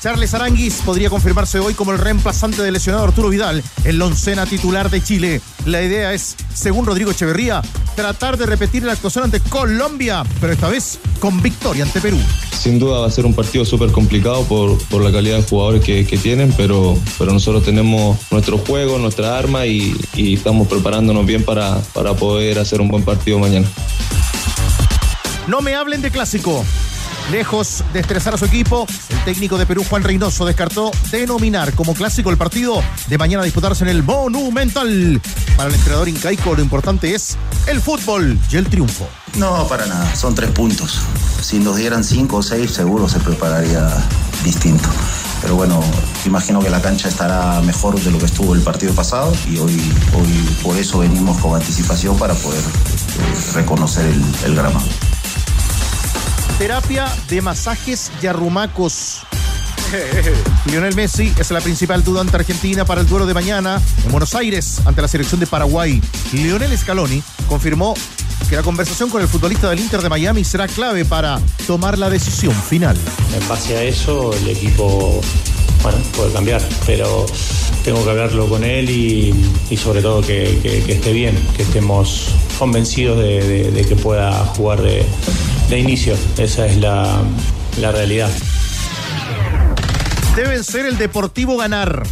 Charles Aranguis podría confirmarse hoy como el reemplazante del lesionado Arturo Vidal en la oncena titular de Chile. La idea es, según Rodrigo Echeverría, tratar de repetir la actuación ante Colombia, pero esta vez con victoria ante Perú. Sin duda va a ser un partido súper complicado por, por, la calidad de jugadores que, que, tienen, pero, pero nosotros tenemos nuestro juego, nuestra arma y, y estamos preparándonos bien para, para poder hacer un buen partido mañana. No me hablen de clásico. Lejos de estresar a su equipo, el técnico de Perú, Juan Reynoso, descartó denominar como clásico el partido de mañana a disputarse en el Monumental. Para el entrenador incaico, lo importante es el fútbol y el triunfo. No, para nada, son tres puntos. Si nos dieran cinco o seis, seguro se prepararía distinto. Pero bueno, imagino que la cancha estará mejor de lo que estuvo el partido pasado y hoy, hoy por eso venimos con anticipación para poder eh, reconocer el, el grama terapia de masajes y arrumacos. Lionel Messi es la principal duda ante Argentina para el duelo de mañana en Buenos Aires ante la selección de Paraguay. Lionel Scaloni confirmó que la conversación con el futbolista del Inter de Miami será clave para tomar la decisión final. En base a eso, el equipo bueno, puede cambiar, pero tengo que hablarlo con él y, y sobre todo que, que, que, esté bien, que estemos convencidos de, de, de que pueda jugar de, de inicio. Esa es la, la realidad. Deben ser el Deportivo ganar.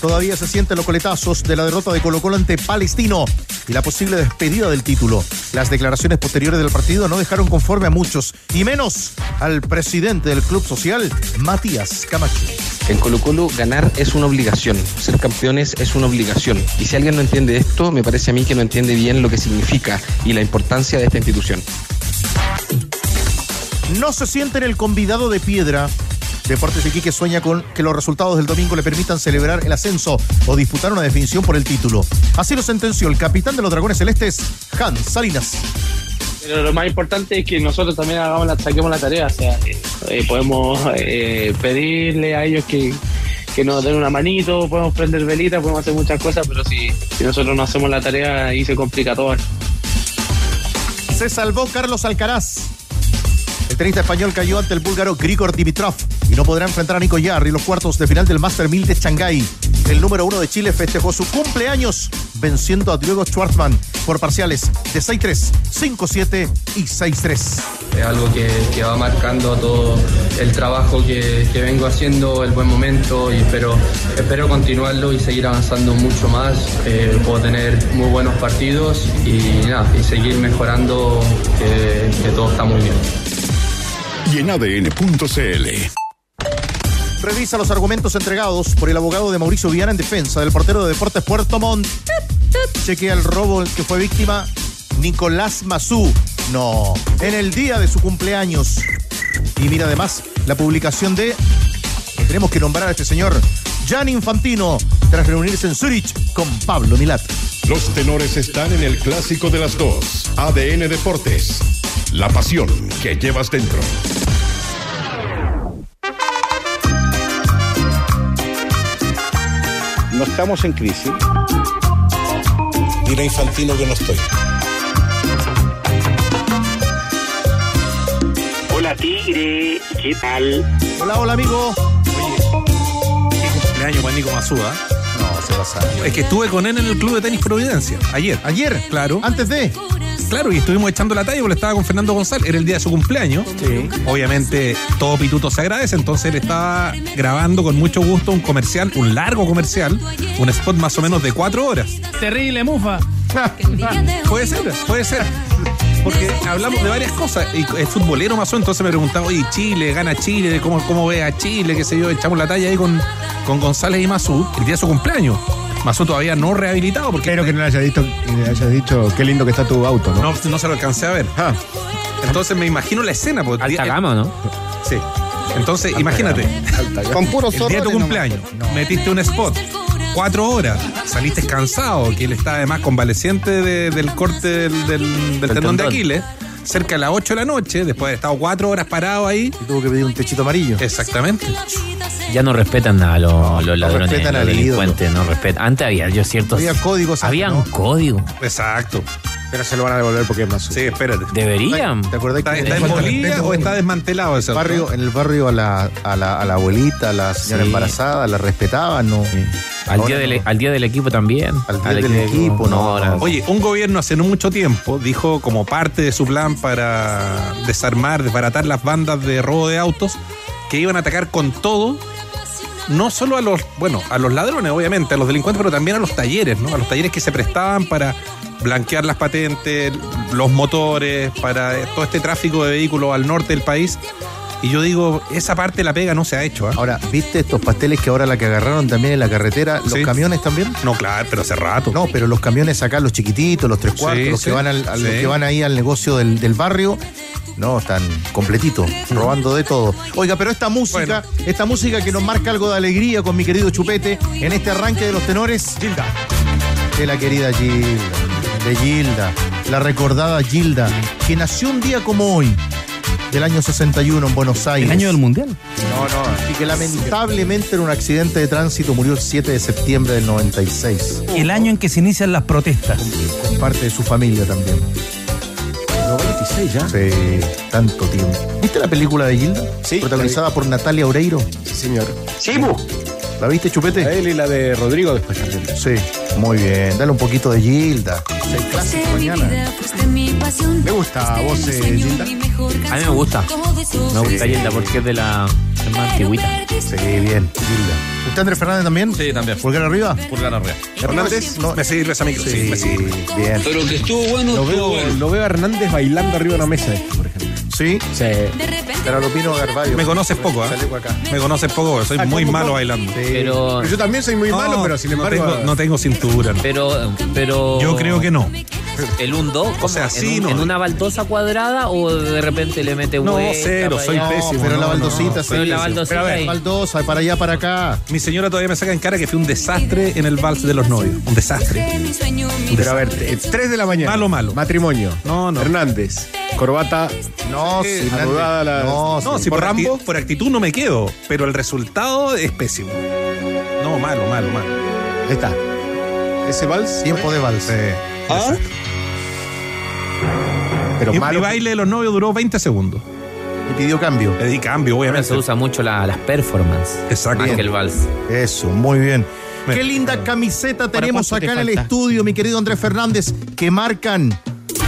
Todavía se sienten los coletazos de la derrota de Colo Colo ante Palestino y la posible despedida del título. Las declaraciones posteriores del partido no dejaron conforme a muchos, y menos al presidente del Club Social, Matías Camacho. En Colo Colo ganar es una obligación, ser campeones es una obligación. Y si alguien no entiende esto, me parece a mí que no entiende bien lo que significa y la importancia de esta institución. No se sienten el convidado de piedra Deportes Iquique sueña con que los resultados del domingo le permitan celebrar el ascenso o disputar una definición por el título. Así lo sentenció el capitán de los Dragones Celestes, Hans Salinas. Pero lo más importante es que nosotros también hagamos la, saquemos la tarea. O sea, eh, podemos eh, pedirle a ellos que, que, nos den una manito, podemos prender velitas, podemos hacer muchas cosas, pero si, si nosotros no hacemos la tarea, ahí se complica todo. Se salvó Carlos Alcaraz. El tenista español cayó ante el búlgaro Grigor Dimitrov y no podrá enfrentar a Nico Yarri en los cuartos de final del Master 1000 de Shanghái. El número uno de Chile festejó su cumpleaños venciendo a Diego Schwartzman por parciales de 6-3, 5-7 y 6-3. Es algo que, va marcando todo el trabajo que, vengo haciendo, el buen momento y espero, espero continuarlo y seguir avanzando mucho más. Eh, puedo tener muy buenos partidos y, seguir mejorando, que todo está muy bien y en ADN.cl. Revisa los argumentos entregados por el abogado de Mauricio Viana en defensa del portero de Deportes Puerto Montt. Chequea el robo que fue víctima Nicolás Mazú. No, en el día de su cumpleaños. Y mira además la publicación de. Tenemos que nombrar a este señor, Jan Infantino, tras reunirse en Zurich con Pablo Milat. Los tenores están en el clásico de las dos. ADN Deportes. La pasión que llevas dentro. No estamos en crisis. Dile a Infantino que no estoy. Hola Tigre, ¿qué tal? Hola, hola amigo. Oye, qué cumpleaños para Nico Mazúa. Es que estuve con él en el club de tenis Providencia, ayer. ¿Ayer? Claro. Antes de. Claro, y estuvimos echando la talla porque estaba con Fernando González, era el día de su cumpleaños. Sí. Obviamente todo pituto se agradece, entonces él estaba grabando con mucho gusto un comercial, un largo comercial, un spot más o menos de cuatro horas. Terrible, mufa. puede ser, puede ser. Porque hablamos de varias cosas. Y es futbolero más o entonces me preguntaba, oye, Chile, gana Chile, cómo, cómo ve a Chile, qué sé yo, echamos la talla ahí con, con González y Mazú, el día de su cumpleaños. Mazú todavía no rehabilitado porque. Espero que no le hayas dicho, le hayas dicho qué lindo que está tu auto, ¿no? No, no se lo alcancé a ver. Ah. Entonces me imagino la escena. Pues, Alta gama, ¿no? Sí. Entonces, imagínate, Con puro el zorro. día de tu cumpleaños, metiste un spot, cuatro horas, saliste cansado, que él está además convaleciente de- del corte del, del- del tendón de. Aquiles, cerca de las 8 de la noche, después de haber estado cuatro horas parado ahí. Y tuvo que pedir un techito amarillo. Exactamente. Ya no respetan a los, los ladrones, respetan los al delincuentes, no respetan. Antes había yo ciertos. Había códigos antes, Había ¿no? un código. Exacto. Pero se lo van a devolver porque es más Sí, espérate. Deberían. ¿Te acordás ¿Está, que está en Bolivia o está desmantelado ese el barrio, en el barrio a la, a la, a la abuelita, a la señora Sí. embarazada, la respetaban, ¿no? Al Ahora día, del, no. al día del equipo también. Al día del equipo, no. ahora- Oye, un gobierno hace no mucho tiempo dijo como parte de su plan para desarmar, desbaratar las bandas de robo de autos, que iban a atacar con todo, no solo a los, bueno, a los ladrones, obviamente, a los delincuentes, pero también a los talleres, ¿no? A los talleres que se prestaban para blanquear las patentes, los motores, para todo este tráfico de vehículos al norte del país. Y yo digo, esa parte de la pega no se ha hecho, ¿ah? Ahora, ¿viste estos pasteles que ahora la que agarraron también en la carretera? ¿Los Sí. camiones también? No, claro, pero hace rato. No, pero los camiones acá, los chiquititos, los tres cuartos, Sí, los, sí, que van al, a los sí. que van ahí al negocio del, del barrio, no, están completitos, robando de todo. Oiga, pero esta música, esta música que nos marca algo de alegría con mi querido Chupete en este arranque de los tenores. Gilda. De la querida Gilda, de Gilda, la recordada Gilda, que nació un día como hoy, del año 61 en Buenos Aires. El año del mundial. No, no. Y que lamentablemente en un accidente de tránsito murió el 7 de septiembre del 96. El año en que se inician las protestas. Con parte de su familia también. 96 ya. Sí, tanto tiempo. ¿Viste la película de Gilda? Sí, Protagonizada por Natalia Oreiro. Sí, señor. Sí, bu. ¿La viste, Chupete? A él y la de Rodrigo después también. Sí, muy bien. Dale un poquito de Gilda. El clásico mañana. ¿Le gusta a vos, eh, Gilda? A mí me gusta. Me gusta Gilda porque es de la. Es más antigüita. Sí, bien, Gilda. ¿Usted, Andrés Fernández, también? Sí, también. ¿Pulgar arriba? Pulgar arriba. Hernández. No, Me sirve esa micro, sí, sí, me sirve. bien. Pero que estuvo bueno, Lo estuvo veo, bueno. lo veo a Hernández bailando arriba de una mesa, por ejemplo. Sí, Sí. pero lo opino Garballo. Me conoces poco. Chaleco acá. Me conoces poco, soy Ah, muy ¿cómo, malo bailando. Sí. Pero. Yo también soy muy No, malo, pero sin no embargo. tengo, no tengo cintura. no. Pero. pero Yo creo que no. ¿El 1-2? O sea, sí, ¿En, un- no. ¿En una baldosa cuadrada o de repente le mete No, vuelta cero, soy pésimo. pero no, la no. baldosita, sí. Pero la baldosita Pero a ver, ahí. baldosa, para allá, para acá. Mi señora todavía me saca en cara que fue un desastre en el vals de los novios. Un desastre. Pero a ver, eh, 3 de la mañana. Malo, malo. Matrimonio. No, no. Hernández. Corbata. No, Sí, sí, anudada la- No, No, sí. si por, ¿Por acti- Rambo? por actitud no me quedo, pero el resultado es pésimo. No, malo, malo, malo. Ahí está. Ese vals. Tiempo de vals. Ah. Pero Mi, malo. mi baile de los novios duró 20 segundos. Y pidió cambio. Le di cambio, Ahora obviamente. se usa mucho la- las performances. Exacto. Más que el vals. Eso, muy bien. Qué linda camiseta ¿Para tenemos te acá en el estudio, mi querido Andrés Fernández, que marcan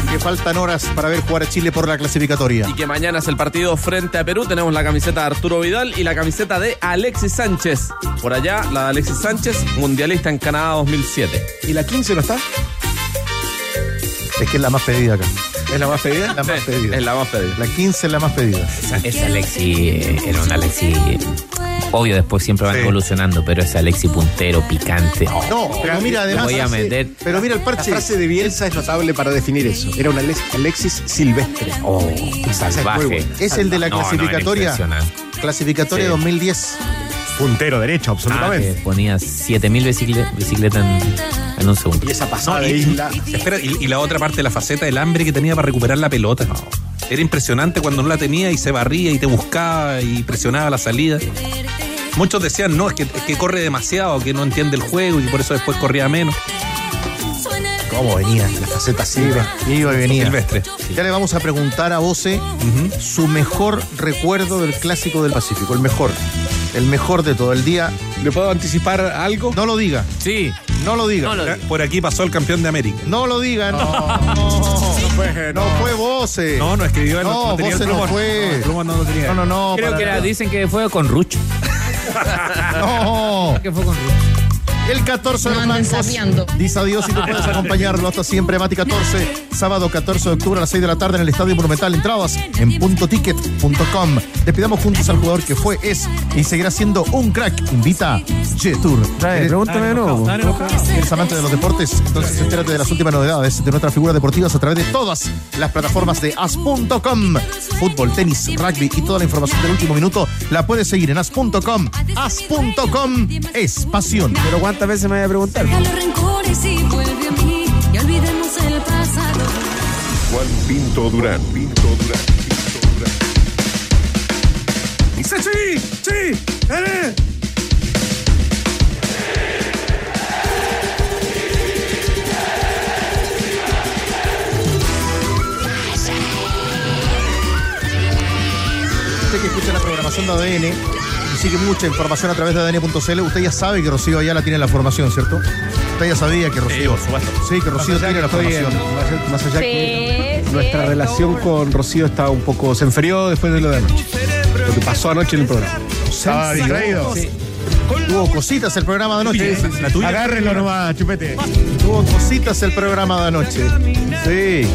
que faltan horas para ver jugar a Chile por la clasificatoria. Y que mañana es el partido frente a Perú. Tenemos la camiseta de Arturo Vidal y la camiseta de Alexis Sánchez. Por allá, la de Alexis Sánchez, mundialista en Canadá 2007. ¿Y la 15 no está? Es que es la más pedida acá. ¿Es la más pedida? La más Sí, pedida. Es la más pedida. La 15 es la más pedida. Esa Alexi eh, era un Alexi. Obvio, después siempre van Sí. evolucionando, pero ese Alexi puntero, picante. oh, No, pero mira, además. voy a meter. Pero mira el La parche. frase de Bielsa es notable para definir eso. Era un Alex- Alexis Silvestre. Oh, es salvaje. Es el de la No, no, era clasificatoria. impresionante. clasificatoria Sí. 2010. Puntero derecho, Ah, absolutamente. que ponía 7000 bicicle- bicicletas en, en un segundo. y esa pasada de isla. espera, y, y la otra parte de la faceta, el hambre que tenía para recuperar la pelota. Era impresionante cuando no la tenía y se barría y te buscaba y presionaba la salida. Muchos decían, no, es que, es que corre demasiado, que no entiende el juego y por eso después corría menos. ¿Cómo venía? La faceta Silvestre. Iba y venía. Silvestre. Ya le vamos a preguntar a Voce su mejor recuerdo del clásico del Pacífico. El mejor. El mejor de todo el día. ¿Le puedo anticipar algo? No lo diga. Sí. No lo diga. No lo- Por aquí pasó el campeón de América. No lo diga. No, no, no fue, no fue Voce. No, no escribió, él No, el Voce no fue. no lo tenía. No, no, no. Creo para que era- nada. dicen que fue con Rucho. No. que fue. El 14 de blancos dice adiós y tú puedes acompañarlo hasta siempre. Mati 14, sábado 14 de octubre a las 6 de la tarde en el Estadio Monumental. Entradas en puntoticket.com. Despidamos juntos al jugador que fue, es y seguirá siendo un crack. Invita G-Tour. Pregúntame de nuevo. ¿Eres amante de los deportes? Entonces entérate de las últimas novedades de nuestras figuras deportivas a través de todas las plataformas de as.com. Fútbol, tenis, rugby y toda la información del último minuto la puedes seguir en as.com. As.com es pasión. Pero ¿cuántas veces me voy a preguntar? Juan Pinto Durán. Pinto Durán. Pinto Durán. Dice sí, sí, eh. Usted que escucha la programación de ADN sigue mucha información a través de ADN.cl, usted ya sabe que Rocío Ayala tiene la formación, ¿cierto? Usted ya sabía que Rocío. Sí, que Rocío tiene la que estoy formación. en- más- allá que Sí, nuestra sí, relación con Rocío está un poco. se enfrió después de lo de anoche. Lo que pasó anoche en el programa. Estaba Sí, distraído. sí. Tuvo cositas el programa de anoche. La tuya. Agárrenlo nomás, chupete. Tuvo cositas el programa de anoche. Sí.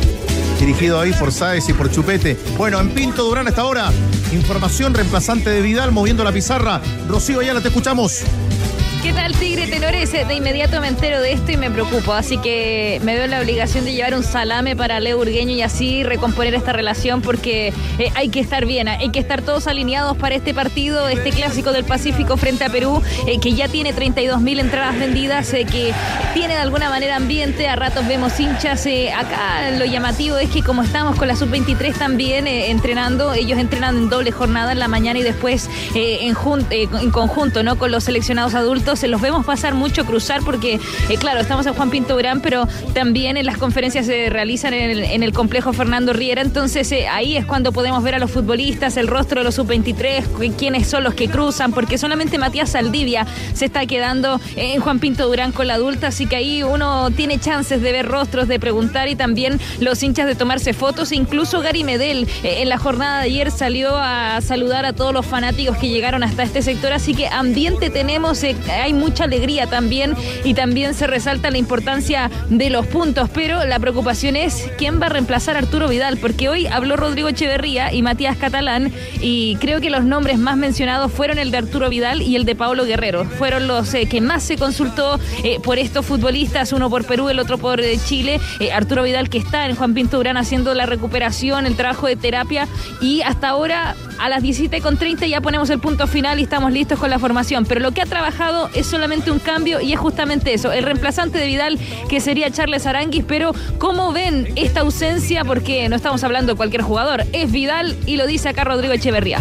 Dirigido ahí por Sáez y por Chupete. Bueno, en Pinto Durán hasta ahora. Información reemplazante de Vidal moviendo la pizarra. Rocío Ayala, te escuchamos. ¿Qué tal, Tigre Tenores? De inmediato me entero de esto y me preocupo, así que me veo en la obligación de llevar un salame para Leo Urgueño y así recomponer esta relación porque eh, hay que estar bien, hay que estar todos alineados para este partido, este clásico del Pacífico frente a Perú, eh, que ya tiene 32 mil entradas vendidas, eh, que tiene de alguna manera ambiente, a ratos vemos hinchas, acá lo llamativo es que como estamos con la sub-23 también entrenando, ellos entrenan en doble jornada en la mañana y después en, en conjunto, ¿no? Con los seleccionados adultos, se los vemos pasar mucho, cruzar, porque, eh, claro, estamos en Juan Pinto Durán, pero también en las conferencias se realizan en el, complejo Fernando Riera, entonces eh, ahí es cuando podemos ver a los futbolistas, el rostro de los sub-23, cu- quiénes son los que cruzan, porque solamente Matías Saldivia se está quedando en Juan Pinto Durán con la adulta, así que ahí uno tiene chances de ver rostros, de preguntar y también los hinchas de tomarse fotos, e incluso Gary Medel eh, en la jornada de ayer salió a saludar a todos los fanáticos que llegaron hasta este sector, así que ambiente tenemos, hay mucha alegría también y también se resalta la importancia de los puntos, pero la preocupación es quién va a reemplazar a Arturo Vidal, porque hoy habló Rodrigo Echeverría y Matías Catalán y creo que los nombres más mencionados fueron el de Arturo Vidal y el de Pablo Guerrero, fueron los eh, que más se consultó eh, por estos futbolistas, uno por Perú, el otro por eh, Chile, Arturo Vidal que está en Juan Pinto Durán haciendo la recuperación, el trabajo de terapia y hasta ahora a las 17.30 ya ponemos el punto final y estamos listos con la formación, pero lo que ha trabajado es solamente un cambio y es justamente eso, el reemplazante de Vidal que sería Charles Aranguis, pero ¿cómo ven esta ausencia? Porque no estamos hablando de cualquier jugador, es Vidal y lo dice acá Rodrigo Echeverría.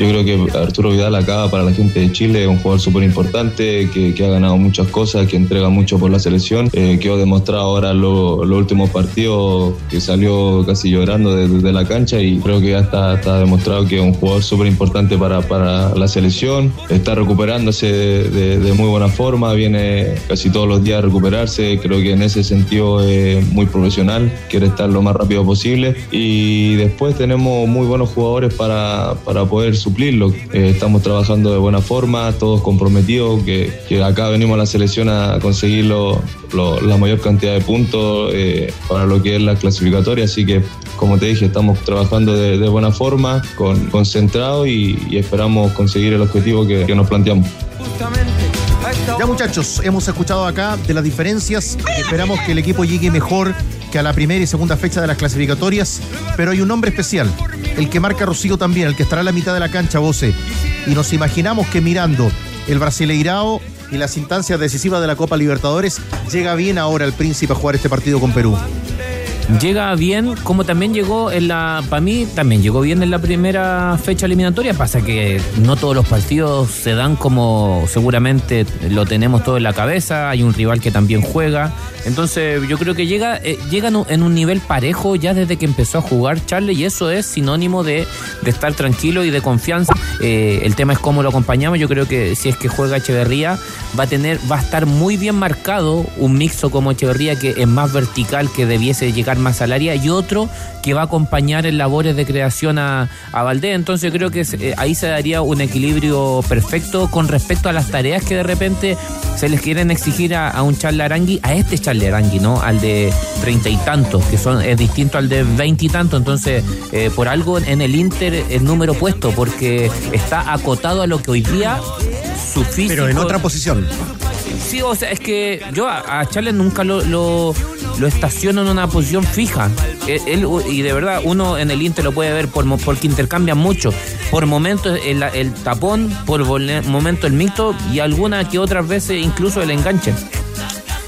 Yo creo que Arturo Vidal acá para la gente de Chile es un jugador súper importante, que, que ha ganado muchas cosas, que entrega mucho por la selección, eh, que ha demostrado ahora lo- los últimos partidos que salió casi llorando desde de la cancha y creo que ya está, está demostrado que es un jugador súper importante para, para la selección, está recuperándose de muy buena forma, viene casi todos los días a recuperarse, creo que en ese sentido es muy profesional, quiere estar lo más rápido posible. Y después tenemos muy buenos jugadores para, para poder suplirlo. Eh, estamos trabajando de buena forma, todos comprometidos, que, acá venimos a la selección a conseguir lo- lo- la mayor cantidad de puntos eh, para lo que es la clasificatoria, así que como te dije, estamos trabajando de, buena forma, con, concentrados y, esperamos conseguir el objetivo que nos planteamos. Ya muchachos, hemos escuchado acá de las diferencias. Esperamos que el equipo llegue mejor que a la primera y segunda fecha de las clasificatorias. Pero hay un nombre especial, el que marca Rocío también, el que estará en la mitad de la cancha, Voce. Y nos imaginamos que mirando el Brasileirao y las instancias decisivas de la Copa Libertadores, llega bien ahora el príncipe a jugar este partido con Perú. Llega bien, como también llegó en la. Para mí, también llegó bien en la primera fecha eliminatoria. Pasa que no todos los partidos se dan como seguramente lo tenemos todo en la cabeza. Hay un rival que también juega. Entonces, yo creo que llega, eh, llega en un- nivel parejo ya desde que empezó a jugar Charles, y eso es sinónimo de, de estar tranquilo y de confianza. Eh, el tema es cómo lo acompañamos. Yo creo que si es que juega Echeverría, va a tener, va a estar muy bien marcado un mixo como Echeverría que es más vertical, que debiese llegar más al área y otro que va a acompañar en labores de creación a, a Valdés. Entonces creo que eh, ahí se daría un equilibrio perfecto con respecto a las tareas que de repente se les quieren exigir a, a un Charles Arangui, a este Charles Arangui, ¿no? Al de treinta y tantos, que son, es distinto al de veinte y tantos. Entonces, eh, por algo en el Inter el número puesto, porque está acotado a lo que hoy día su físico. Pero en otra posición. Sí, o sea, es que yo a, a Charles nunca lo, lo, lo estaciono en una posición fija. Él, él- y de verdad, uno en el Inter lo puede ver por, porque intercambian mucho. Por momentos el, el tapón, por momentos el mixto y algunas que otras veces incluso el enganche.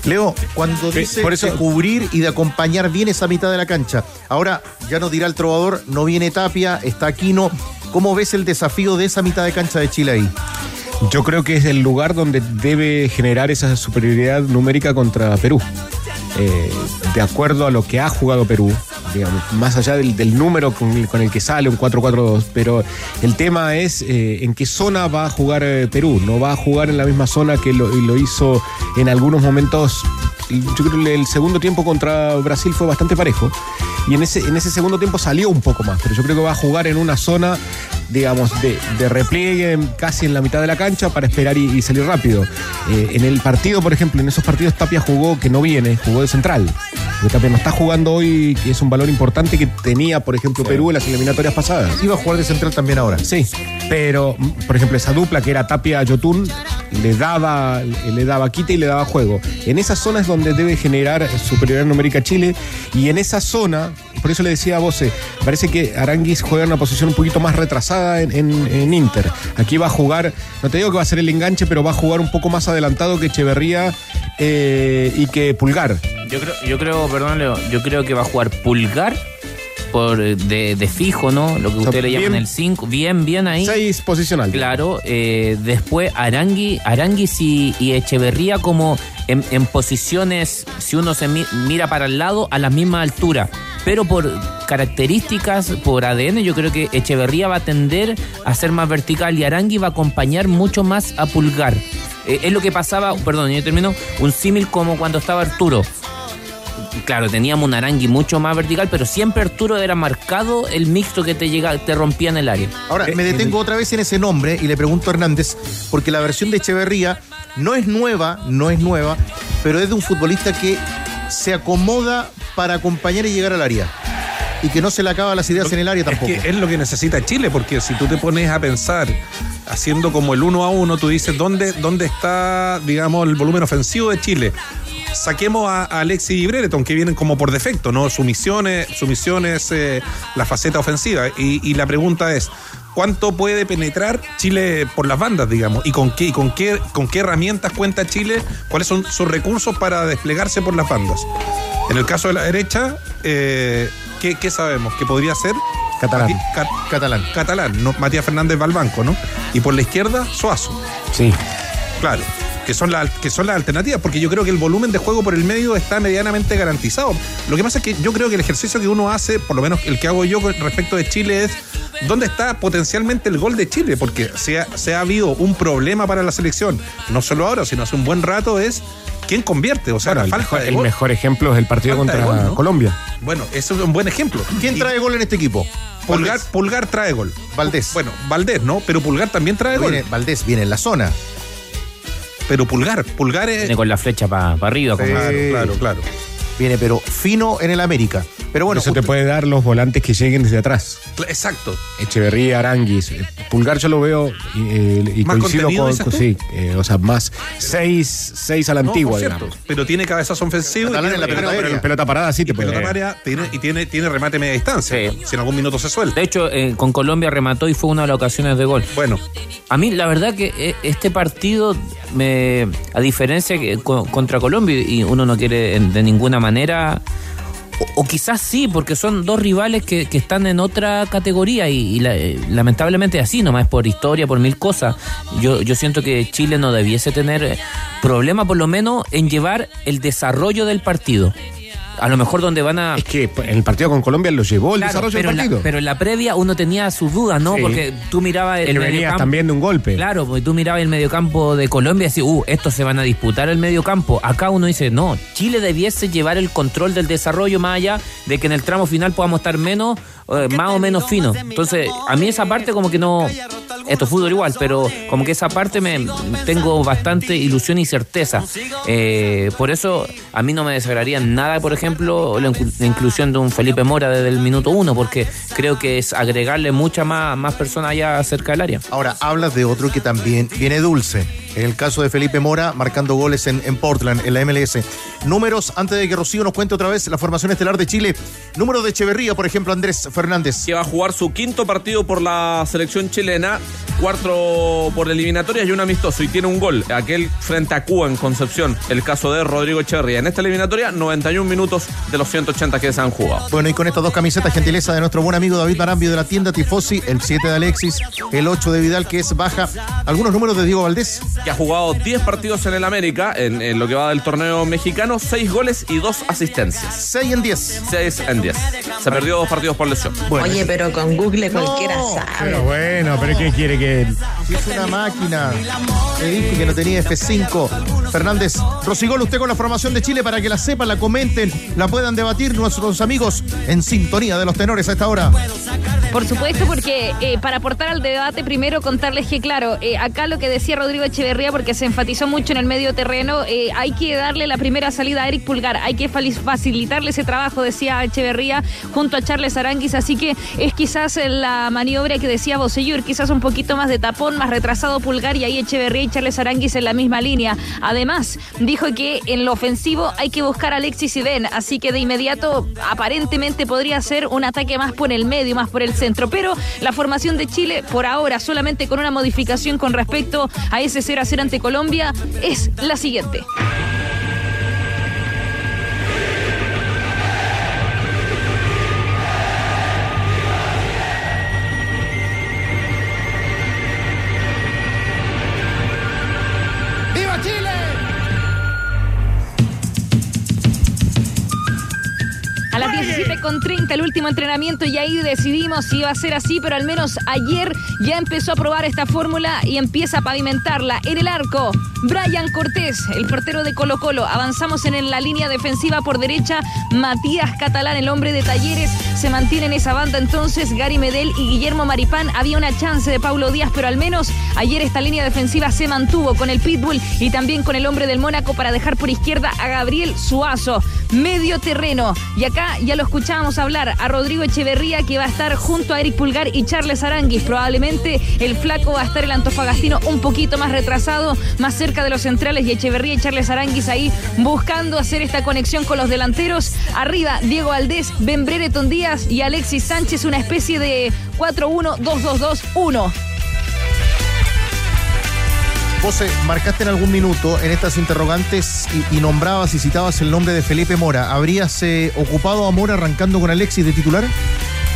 Leo, cuando dice por eso- de cubrir y de acompañar bien esa mitad de la cancha. Ahora, ya nos dirá el trovador, no viene Tapia, está Aquino. ¿Cómo ves el desafío de esa mitad de cancha de Chile ahí? Yo creo que es el lugar donde debe generar esa superioridad numérica contra Perú. Eh, de acuerdo a lo que ha jugado Perú, digamos, más allá del, número con el, que sale un 4-4-2, pero el tema es eh, en qué zona va a jugar eh, Perú. No va a jugar en la misma zona que lo, hizo en algunos momentos. Yo creo que el segundo tiempo contra Brasil fue bastante parejo. Y en ese, segundo tiempo salió un poco más, pero yo creo que va a jugar en una zona, digamos, de, de repliegue casi en la mitad de la cancha para esperar y, salir rápido. En el partido, por ejemplo, en esos partidos Tapia jugó que no viene, jugó central. Porque Tapia no está jugando hoy, que es un valor importante que tenía, por ejemplo, Perú en las eliminatorias pasadas. Iba a jugar de central también ahora. Sí, pero, mm, por ejemplo, esa dupla que era Tapia-Yotun le daba, le daba quite y le daba juego. En esa zona es donde debe generar superioridad numérica Chile y en esa zona, por eso le decía a Voce, parece que Aranguis juega en una posición un poquito más retrasada en, en- en Inter. Aquí va a jugar, no te digo que va a ser el enganche, pero va a jugar un poco más adelantado que Echeverría eh, y que Pulgar. Yo creo, yo creo, perdón, Leo, yo creo que va a jugar pulgar por eh, de, de fijo, ¿no? Lo que sea, ustedes le llaman el 5, bien, bien ahí. Seis posicional. Claro, eh, después Arangui, Aranguis y, y Echeverría como en, en posiciones, si uno se mi- mira para el lado, a la misma altura. Pero por características, por ADN, yo creo que Echeverría va a tender a ser más vertical y Arangui va a acompañar mucho más a Pulgar. Eh, es lo que pasaba, perdón, yo termino, un símil como cuando estaba Arturo. Claro, teníamos un Arangui mucho más vertical, pero siempre Arturo era marcado el mixto que te llega, te rompía en el área. Ahora, me detengo otra vez en ese nombre y le pregunto a Hernández, porque la versión de Echeverría no es nueva, no es nueva, pero es de un futbolista que se acomoda para acompañar y llegar al área. Y que no se le acaban las ideas en el área tampoco. Es que es lo que necesita Chile, porque si tú te pones a pensar haciendo como el uno a uno, tú dices, ¿dónde, dónde está, digamos, el volumen ofensivo de Chile? Saquemos a, a Alexis y Brereton, que vienen como por defecto, ¿no? Su misión es, su misión es eh, la faceta ofensiva. Y, y la pregunta es, ¿cuánto puede penetrar Chile por las bandas, digamos? ¿Y con qué, y con qué, con qué herramientas cuenta Chile? ¿Cuáles son sus recursos para desplegarse por las bandas? En el caso de la derecha, eh, ¿qué, qué sabemos? ¿Qué podría ser? Catalán. Cat- Catalán. Catalán, ¿no? Matías Fernández va al banco, ¿no? Y por la izquierda, Suazo. Sí. Claro. Que son, la- que son las alternativas, porque yo creo que el volumen de juego por el medio está medianamente garantizado. Lo que pasa es que yo creo que el ejercicio que uno hace, por lo menos el que hago yo respecto de Chile, es dónde está potencialmente el gol de Chile, porque se ha, se ha habido un problema para la selección, no solo ahora, sino hace un buen rato, es quién convierte. O sea, Bueno, la el, falta mejor, de el mejor ejemplo es el partido Falta contra gol, ¿no? Colombia. Bueno, eso es un buen ejemplo. ¿Quién Y trae gol en este equipo? Pulgar. Pulgar trae gol. Valdés. Bueno, Valdés, ¿no? Pero Pulgar también trae gol. Valdés viene en la zona. Pero Pulgar, Pulgar es. Viene con la flecha para arriba. como- Claro, claro, claro. Viene, pero fino en el América. Pero bueno, Eso te puede dar los volantes que lleguen desde atrás. Exacto. Echeverría, Aranguis. eh, Pulgar yo lo veo y, eh, y ¿Más coincido con. sí, eh, o sea, más seis, seis a la No, antigua, cierto, digamos. pero tiene cabezazo ofensivo. y Catalán tiene- en la pelota pero- aérea. Pero en pelota parada sí te y pelota puede. área tiene, y tiene, tiene remate media distancia. Sí. Si en algún minuto se suelta. De hecho, eh, con Colombia remató y fue una de las ocasiones de gol. Bueno, A mí, la verdad que este partido, me, a diferencia que co- contra Colombia, y uno no quiere de ninguna manera, o, quizás sí, porque son dos rivales que, que están en otra categoría y, y la- eh, lamentablemente así, nomás por historia, por mil cosas. Yo, yo siento que Chile no debiese tener eh, problema, por lo menos, en llevar el desarrollo del partido. A lo mejor donde van a... Es que en el partido con Colombia lo llevó el Claro, desarrollo pero, del en la, partido. pero en la previa uno tenía sus dudas, ¿no? Sí. Porque tú mirabas el Él venía también de un golpe. Claro, porque tú mirabas el mediocampo de Colombia y decías, uh, estos se van a disputar el mediocampo. Acá uno dice, no, Chile debiese llevar el control del desarrollo más allá de que en el tramo final podamos estar menos, eh, más o menos finos. Entonces, a mí esa parte como que no... Esto es fútbol igual, pero como que esa parte me tengo bastante ilusión y certeza. Eh, por eso a mí no me desagradaría nada, por ejemplo, la, inclu- la inclusión de un Felipe Mora desde el minuto uno, porque creo que es agregarle mucha más, más personas allá cerca del área. Ahora, hablas de otro que también viene dulce. En el caso de Felipe Mora, marcando goles en, en Portland, en la MLS. Números, antes de que Rocío nos cuente otra vez la formación estelar de Chile. Número de Echeverría, por ejemplo, Andrés Fernández. Que va a jugar su quinto partido por la selección chilena, cuatro por eliminatorias y un amistoso. Y tiene un gol, aquel frente a Cuba en Concepción. El caso de Rodrigo Echeverría. En esta eliminatoria, 91 minutos de los 180 que se han jugado. Bueno, y con estas dos camisetas, gentileza de nuestro buen amigo David Marambio de la tienda Tifosi, el 7 de Alexis, el 8 de Vidal, que es baja. Algunos números de Diego Valdés. que ha jugado 10 partidos en el América, en, en lo que va del torneo mexicano, 6 goles y 2 asistencias. 6 en 10. 6 en 10. Se perdió dos partidos por lesión. Oye, pero con Google cualquiera sabe. Pero bueno, pero ¿qué quiere que.? Si es una máquina. Le dije que no tenía F5. Fernández, Rosigol, usted con la formación de Chile para que la sepan, la comenten, la puedan debatir nuestros amigos en sintonía de los tenores a esta hora. Por supuesto, porque eh, para aportar al debate, primero contarles que, claro, eh, acá lo que decía Rodrigo Echeverría, porque se enfatizó mucho en el medio terreno, eh, hay que darle la primera salida a Eric Pulgar, hay que facilitarle ese trabajo, decía Echeverría, junto a Charles Aranguis, así que es quizás la maniobra que decía Bosellur, quizás un poquito más de tapón, más retrasado Pulgar, y ahí Echeverría y Charles Aranguis en la misma línea. Además, dijo que en lo ofensivo hay que buscar a Alexis y Ben, así que de inmediato, aparentemente podría ser un ataque más por el medio, más por el centro, pero la formación de Chile, por ahora, solamente con una modificación con respecto a ese 0 a 0 ante Colombia, es la siguiente. 17 con 30 el último entrenamiento y ahí decidimos si iba a ser así, pero al menos ayer ya empezó a probar esta fórmula y empieza a pavimentarla. En el arco, Brian Cortés, el portero de Colo Colo. Avanzamos en la línea defensiva por derecha, Matías Catalán, el hombre de Talleres, se mantiene en esa banda entonces Gary Medel y Guillermo Maripán. Había una chance de Paulo Díaz, pero al menos ayer esta línea defensiva se mantuvo con el Pitbull y también con el hombre del Mónaco para dejar por izquierda a Gabriel Suazo. Medio terreno. Y acá ya lo escuchábamos hablar a Rodrigo Echeverría que va a estar junto a Eric Pulgar y Charles Aranguis. Probablemente el flaco va a estar el antofagastino un poquito más retrasado, más cerca de los centrales y Echeverría y Charles Aranguis ahí buscando hacer esta conexión con los delanteros. Arriba Diego Valdés, Ben Brereton Díaz y Alexis Sánchez, una especie de 4-1-2-2-2-1. Vos eh, marcaste en algún minuto en estas interrogantes y, y nombrabas y citabas el nombre de Felipe Mora. ¿Habrías eh, ocupado a Mora arrancando con Alexis de titular?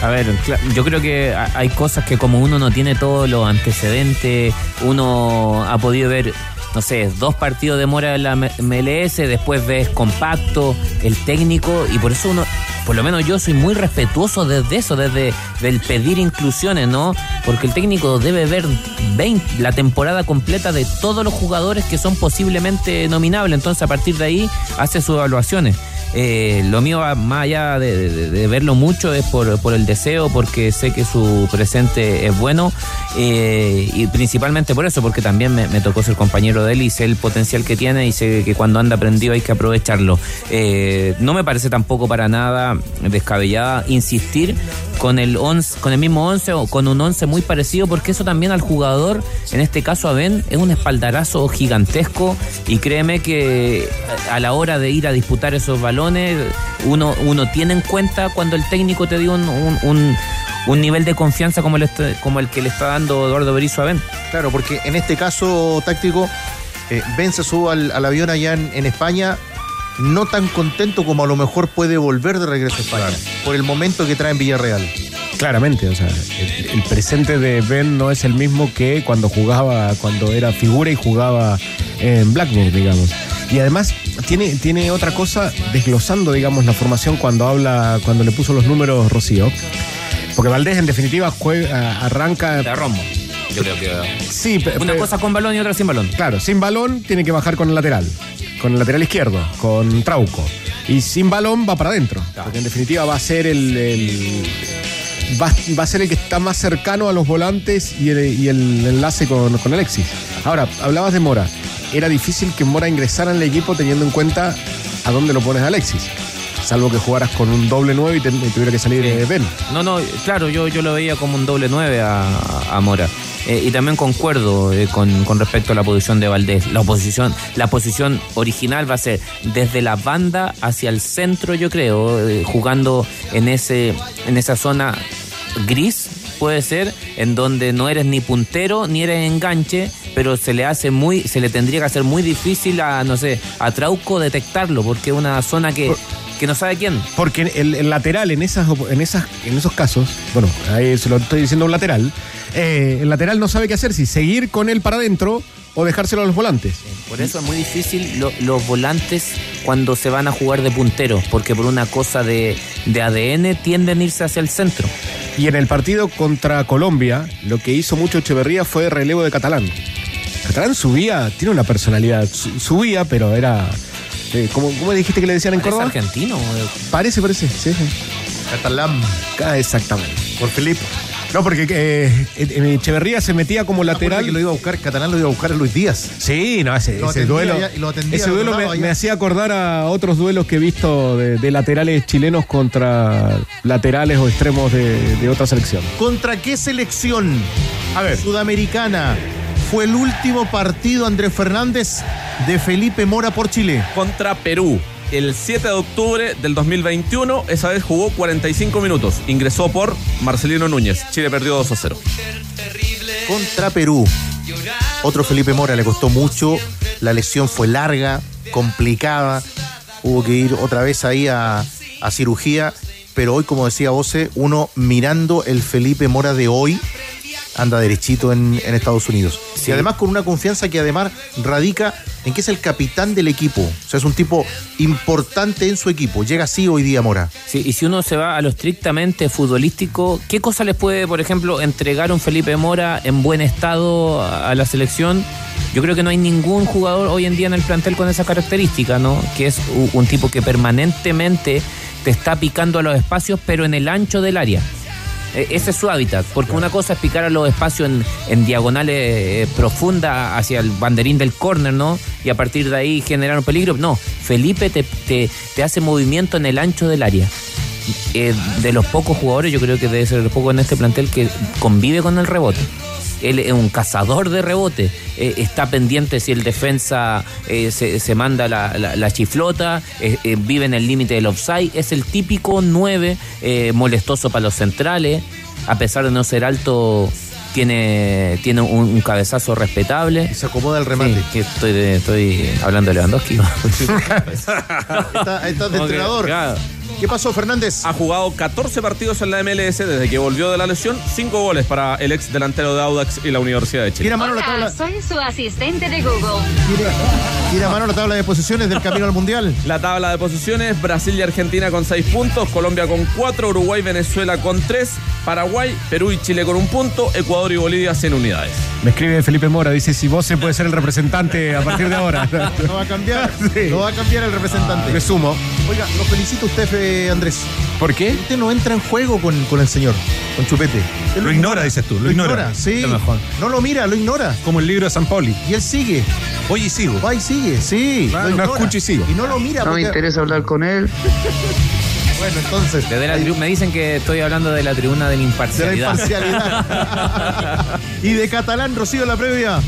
A ver, yo creo que ha- hay cosas que como uno no tiene todos los antecedentes, uno ha podido ver, no sé, dos partidos de Mora en la MLS, después ves compacto, el técnico, y por eso uno, por lo menos yo soy muy respetuoso desde eso, desde el pedir inclusiones, ¿no? Porque el técnico debe ver 20 la temporada completa de todos los jugadores que son posiblemente nominables, entonces a partir de ahí hace sus evaluaciones. Eh, lo mío, más allá de verlo mucho, es por, por el deseo, porque sé que su presente es bueno eh, y principalmente por eso, porque también me, me tocó ser compañero de él y sé el potencial que tiene y sé que cuando anda prendido hay que aprovecharlo. Eh, no me parece tampoco para nada descabellada insistir con el, once, con el mismo 11 o con un 11 muy parecido, porque eso también al jugador, en este caso a Ben, es un espaldarazo gigantesco y créeme que a la hora de ir a disputar esos balones, uno, uno tiene en cuenta cuando el técnico te dio un, un- un- nivel de confianza como el, como el que le está dando Eduardo Berizzo a Ben. Claro, porque en este caso táctico, eh, Ben se sube al, al avión allá en, en España, no tan contento como a lo mejor puede volver de regreso a España, por el momento que trae en Villarreal. Claramente, o sea, el, el presente de Ben no es el mismo que cuando jugaba, cuando era figura y jugaba en Blackburn, digamos. Y además tiene, tiene otra cosa desglosando, digamos, la formación cuando habla, cuando le puso los números Rocío. Porque Valdés en definitiva juega, arranca. De rombo. Yo creo que. Sí, pe- Una cosa con balón y otra sin balón. Claro, sin balón tiene que bajar con el lateral. Con el lateral izquierdo, con Trauco. Y sin balón va para adentro. Porque en definitiva va a ser el. el- va, va a ser el que está más cercano a los volantes y el, y el enlace con, con Alexis. Ahora, hablabas de Mora. Era difícil que Mora ingresara en el equipo teniendo en cuenta a dónde lo pones a Alexis. Salvo que jugaras con un doble 9 y, te- y tuviera que salir eh, Ben. No, no, claro, yo, yo lo veía como un doble 9 a, a Mora. Eh, y también concuerdo eh, con, con respecto a la posición de Valdés. La posición, la posición original va a ser desde la banda hacia el centro, yo creo, eh, jugando en ese, en esa zona gris, puede ser, en donde no eres ni puntero ni eres enganche, pero se le hace muy, se le tendría que hacer muy difícil a, no sé, a Trauco detectarlo, porque es una zona que, que no sabe quién. Porque el, el lateral en esas, en esas en esos casos, bueno, ahí se lo estoy diciendo un lateral, eh, el lateral no sabe qué hacer, si seguir con él para adentro o dejárselo a los volantes. Por eso es muy difícil lo- los volantes cuando se van a jugar de punteros, porque por una cosa de, de ADN tienden a irse hacia el centro. Y en el partido contra Colombia, lo que hizo mucho Echeverría fue relevo de Catalán. Catalán subía, tiene una personalidad, su- subía, pero era... eh, ¿cómo, cómo dijiste que le decían en ¿Es Córdoba? argentino? Parece, parece, sí. sí. Catalán. Ah, Exactamente. Por Felipe. No, porque eh, eh, Echeverría se metía como lateral. que lo iba a buscar, Catalán lo iba a buscar a Luis Díaz. Sí, no, ese, Lo ese atendía duelo, ese duelo me, hacía acordar a otros duelos que he visto de, de laterales chilenos contra laterales o extremos de, de otra selección. ¿Contra qué selección sudamericana fue el último partido, Andrés Fernández, de Felipe Mora por Chile? Contra Perú. El 7 de octubre del 2021, esa vez jugó 45 minutos. Ingresó por Marcelino Núñez. Chile perdió 2 a 0. Contra Perú. Otro Felipe Mora le costó mucho. La lesión fue larga, complicada. Hubo que ir otra vez ahí a, a cirugía. Pero hoy, como decía Voce, uno mirando el Felipe Mora de hoy anda derechito en, en Estados Unidos. Y además con una confianza que además radica en que es el capitán del equipo. O sea, es un tipo importante en su equipo. Llega así hoy día Mora. Sí, y si uno se va a lo estrictamente futbolístico, ¿qué cosa les puede, por ejemplo, entregar un Felipe Mora en buen estado a la selección? Yo creo que no hay ningún jugador hoy en día en el plantel con esa característica, ¿no? Que es un tipo que permanentemente te está picando a los espacios, pero en el ancho del área. E- Ese es su hábitat, porque una cosa es picar a los espacios en, diagonales eh, profundas hacia el banderín del córner, ¿no? Y a partir de ahí generar un peligro. No, Felipe te- te hace movimiento en el ancho del área. Eh, de los pocos jugadores, yo creo que debe ser de los pocos en este plantel que convive con el rebote. Él es un cazador de rebote. Eh, está pendiente si el defensa eh, se, se manda la, la- la chiflota, vive en el límite del offside. Es el típico 9 eh, molestoso para los centrales. A pesar de no ser alto, tiene, tiene un, un cabezazo respetable. Y se acomoda el remate. estoy, de- estoy hablando de Lewandowski. Está, de que, entrenador. claro. ¿Qué pasó, Fernández? Ha jugado 14 partidos en la MLS desde que volvió de la lesión, 5 goles para el ex delantero de Audax y la Universidad de Chile. Tira mano la tabla. soy su asistente de Google. Tira mano la tabla de posiciones del camino al mundial. La tabla de posiciones, Brasil y Argentina con 6 puntos, Colombia con 4, Uruguay y Venezuela con 3, Paraguay, Perú y Chile con un punto, Ecuador y Bolivia sin unidades. Me escribe Felipe Mora, dice si vos se puede ser el representante a partir de ahora. No va a cambiar. No va a cambiar el representante. Me sumo. Oiga, lo felicito a usted, Andrés. ¿Por qué? Usted no entra en juego con, con el señor, con Chupete. Él Lo ignora, dices tú, lo ignora. sí. Lo mejor. No lo mira, lo ignora. Como el libro de San Pauli. Y él sigue. Oye, y sigo. Va y sigue, sí. Ah, lo no escucho y sigo. Y no lo mira. porque- hablar con él. Bueno, entonces. Desde la tribu- me dicen que estoy hablando de la tribuna de la De la imparcialidad. imparcialidad. y de catalán, Rocío, la previa.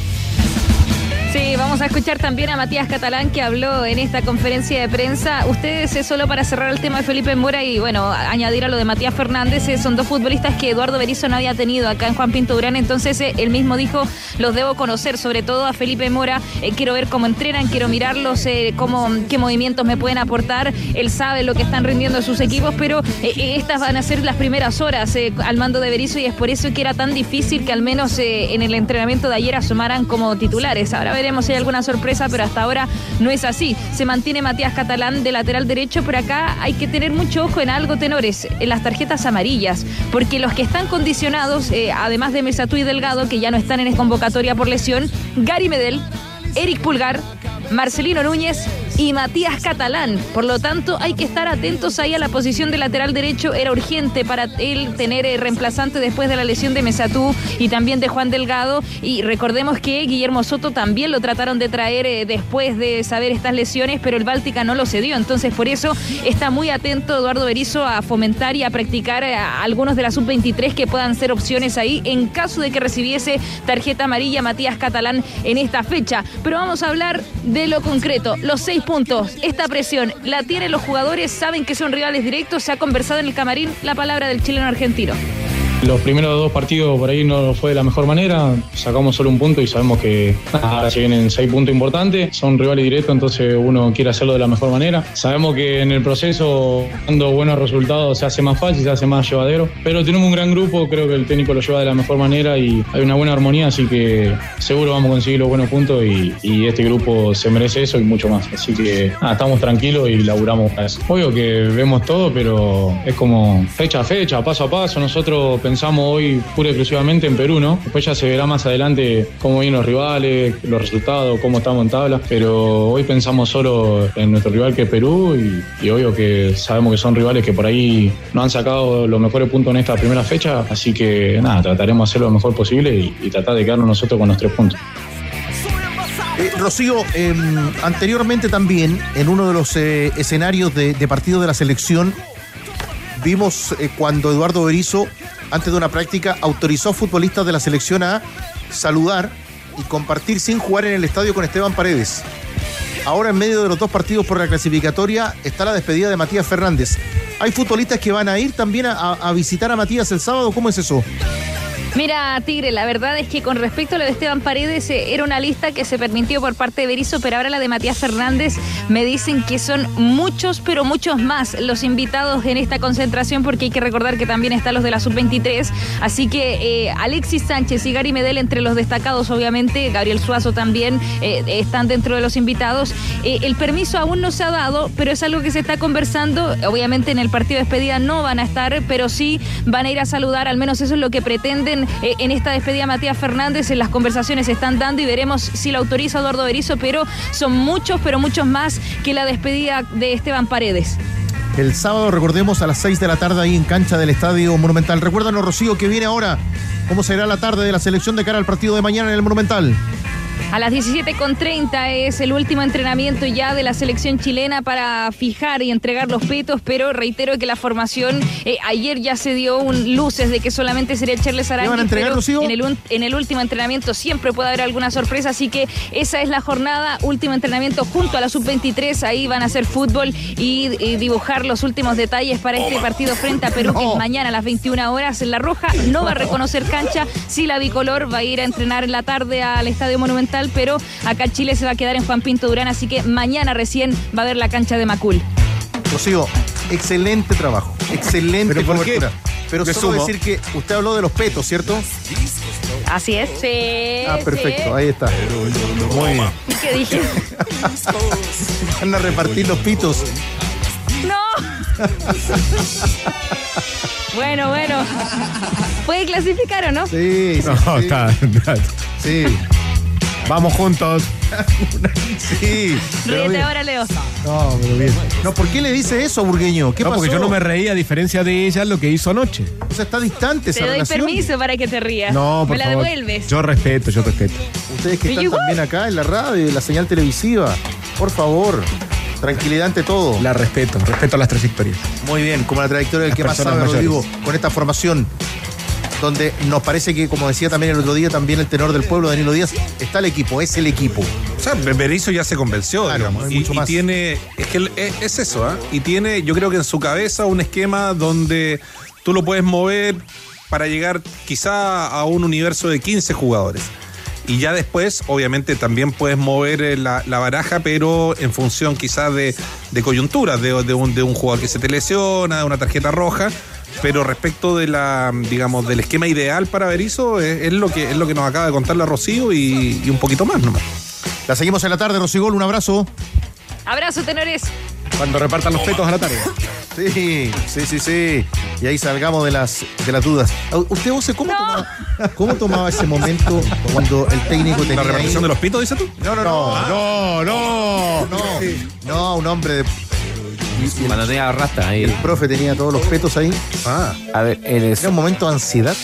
Sí, vamos a escuchar también a Matías Catalán que habló en esta conferencia de prensa. Ustedes, eh, solo para cerrar el tema de Felipe Mora y bueno, añadir a lo de Matías Fernández, eh, son dos futbolistas que Eduardo Berizzo no había tenido acá en Juan Pinto Durán, entonces eh, él mismo dijo, los debo conocer, sobre todo a Felipe Mora, eh, quiero ver cómo entrenan, quiero mirarlos, cómo, qué movimientos me pueden aportar, él sabe lo que están rindiendo sus equipos, pero estas van a ser las primeras horas al mando de Berizzo y es por eso que era tan difícil que al menos en el entrenamiento de ayer asomaran como titulares. Ahora veremos veremos si hay alguna sorpresa, pero hasta ahora no es así. Se mantiene Matías Catalán de lateral derecho, pero acá hay que tener mucho ojo en algo, tenores, en las tarjetas amarillas, porque los que están condicionados, eh, además de Mesatú y Delgado, que ya no están en convocatoria por lesión, Gary Medel, Eric Pulgar, Marcelino Núñez y Matías Catalán. Por lo tanto, hay que estar atentos ahí a la posición de lateral derecho. Era urgente para él tener eh, reemplazante después de la lesión de Mesatú y también de Juan Delgado. Y recordemos que Guillermo Soto también lo trataron de traer eh, después de saber estas lesiones, pero el Báltica no lo cedió. Entonces, por eso está muy atento Eduardo Berizzo a fomentar y a practicar eh, a algunos de la sub-23 que puedan ser opciones ahí en caso de que recibiese tarjeta amarilla Matías Catalán en esta fecha. Pero vamos a hablar de lo concreto. Los seis puntos. Esta presión la tienen los jugadores, saben que son rivales directos. Se ha conversado en el camarín la palabra del chileno argentino. Los primeros dos partidos por ahí no fue de la mejor manera, sacamos solo un punto y sabemos que ahora se vienen seis puntos importantes, son rivales directos, entonces uno quiere hacerlo de la mejor manera. Sabemos que en el proceso, dando buenos resultados, se hace más fácil, se hace más llevadero, pero tenemos un gran grupo, creo que el técnico lo lleva de la mejor manera y hay una buena armonía, así que seguro vamos a conseguir los buenos puntos y, este grupo se merece eso y mucho más. Así que estamos tranquilos y laburamos para eso. Obvio que vemos todo, pero es como fecha a fecha, paso a paso. Nosotros pensamos hoy pura y exclusivamente en Perú, ¿no? Después ya se verá más adelante cómo vienen los rivales, los resultados, cómo estamos en tabla, pero hoy pensamos solo en nuestro rival que es Perú y, obvio que sabemos que son rivales que por ahí no han sacado los mejores puntos en esta primera fecha, así que nada, trataremos de hacer lo mejor posible y, tratar de quedarnos nosotros con los tres puntos. Eh, Rocío, eh, anteriormente también, en uno de los eh, escenarios de, de partido de la selección, vimos eh, cuando Eduardo Berizzo, antes de una práctica, autorizó a futbolistas de la selección a saludar y compartir sin jugar en el estadio con Esteban Paredes. Ahora, en medio de los dos partidos por la clasificatoria, está la despedida de Matías Fernández. ¿Hay futbolistas que van a ir también a, a visitar a Matías el sábado? ¿Cómo es eso? Mira, Tigre, la verdad es que con respecto a lo de Esteban Paredes, eh, era una lista que se permitió por parte de Berizzo, pero ahora la de Matías Fernández me dicen que son muchos, pero muchos más los invitados en esta concentración, porque hay que recordar que también están los de la sub-23. Así que eh, Alexis Sánchez y Gary Medel entre los destacados, obviamente, Gabriel Suazo también eh, están dentro de los invitados. El permiso aún no se ha dado, pero es algo que se está conversando. Obviamente en el partido de despedida no van a estar, pero sí van a ir a saludar, al menos eso es lo que pretenden eh, en esta despedida Matías Fernández. En las conversaciones se están dando y veremos si la autoriza Eduardo Berizzo, pero son muchos, pero muchos más que la despedida de Esteban Paredes. El sábado, recordemos, a las 6 de la tarde ahí en cancha del Estadio Monumental. Recuérdanos, Rocío, que viene ahora. ¿Cómo será la tarde de la selección de cara al partido de mañana en el Monumental? A las 17.30 es el último entrenamiento ya de la selección chilena para fijar y entregar los petos, pero reitero que la formación eh, ayer ya se dio un luces de que solamente sería Charles van a Arangui, entregar, pero en el, en el último entrenamiento siempre puede haber alguna sorpresa, así que esa es la jornada, último entrenamiento junto a la sub-23, ahí van a hacer fútbol y, y dibujar los últimos detalles para este partido frente a Perú, que es mañana a las 21 horas en La Roja, no va a reconocer cancha, sí la bicolor va a ir a entrenar en la tarde al Estadio Monumental, pero acá Chile se va a quedar en Juan Pinto Durán, así que mañana recién va a ver la cancha de Macul. Rocío, excelente trabajo. Excelente ¿Pero por qué? cobertura. Pero solo sumo. decir que usted habló de los petos, ¿cierto? Así es. Sí. Ah, perfecto, sí. ahí está. Muy bien. ¿Qué dije? Van a repartir los pitos. ¡No! bueno, bueno. ¿Puede clasificar o no? Sí, sí. No, sí. está. Sí. Vamos juntos. Sí. pero Ríete bien. ahora, Leo. No, pero bien. No, ¿por qué le dice eso, Burgueño? ¿Qué no, pasó? porque yo no me reí a diferencia de ella lo que hizo anoche. O sea, está distante esa Te doy relación. permiso para que te rías. No, por Me la favor. devuelves. Yo respeto, yo respeto. Ustedes que Pero están igual. también acá en la radio, en la señal televisiva. Por favor, tranquilidad ante todo. La respeto, respeto a las trayectorias. Muy bien, como la trayectoria del Las que más personas sabe, mayores. Rodrigo, con esta formación, donde nos parece que, como decía también el otro día, también el tenor del pueblo, Danilo Díaz, está el equipo, es el equipo. O sea, Berizzo ya se convenció, Claro, digamos. Y, mucho y más. tiene. Es que es, es eso, ¿ah? Y tiene, yo creo que en su cabeza un esquema donde tú lo puedes mover para llegar quizá a un universo de 15 jugadores. Y ya después, obviamente, también puedes mover eh, la, la baraja, pero en función quizás de, de coyunturas, de, de un, de un jugador que se te lesiona, de una tarjeta roja. Pero respecto de la, digamos, del esquema ideal para Berizzo, es, es lo que es lo que nos acaba de contar la Rocío y, y un poquito más nomás. La seguimos en la tarde, Rosigol, un abrazo. Abrazo, tenores. Cuando repartan los petos a la tarde. Sí, sí, sí, sí. Y ahí salgamos de las, de las dudas. ¿Usted, José, cómo, tomaba, cómo tomaba ese momento cuando el técnico tenía. ¿La repartición ahí- de los pitos, dices tú? No, no, no. No, no. No, no, un hombre de. Y- y el, Cuando tenía rasta ahí. el profe tenía todos los petos ahí. Ah, A ver, eres. Era un momento de ansiedad.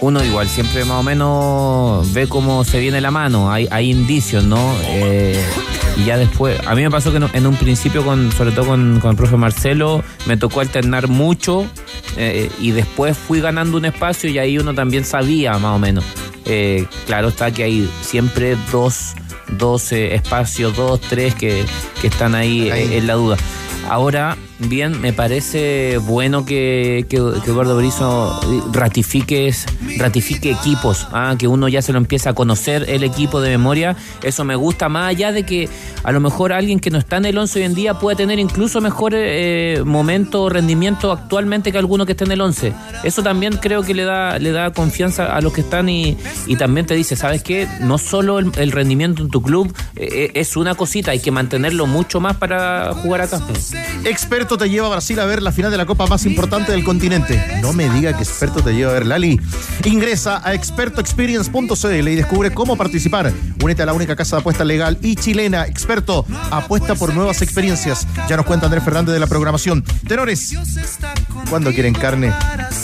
uno igual siempre más o menos ve cómo se viene la mano, hay, hay indicios, ¿no? Eh, y ya después, a mí me pasó que no- en un principio, con, sobre todo con, con el profe Marcelo, me tocó alternar mucho eh, y después fui ganando un espacio y ahí uno también sabía más o menos. Eh, claro está que hay siempre dos, dos eh, espacios, dos, tres que, que están ahí, Ahí. eh, en la duda. Ahora, bien, me parece bueno que, que, que Eduardo Berizzo ratifique, ratifique equipos, ah, que uno ya se lo empieza a conocer el equipo de memoria. Eso me gusta, más allá de que a lo mejor alguien que no está en el 11 hoy en día puede tener incluso mejor eh, momento o rendimiento actualmente que alguno que esté en el 11. Eso también creo que le da, le da confianza a los que están y, y también te dice, ¿sabes qué? No solo el, rendimiento en tu club eh, es una cosita, hay que mantenerlo mucho más para jugar acá. Experto te lleva a Brasil a ver la final de la Copa más importante del continente. No me diga que Experto te lleva a ver Lali. Ingresa a expertoexperience.cl y descubre cómo participar. Únete a la única casa de apuestas legal y chilena. Experto, apuesta por nuevas experiencias. Ya nos cuenta Andrés Fernández de la programación. Tenores, ¿cuándo quieren carne?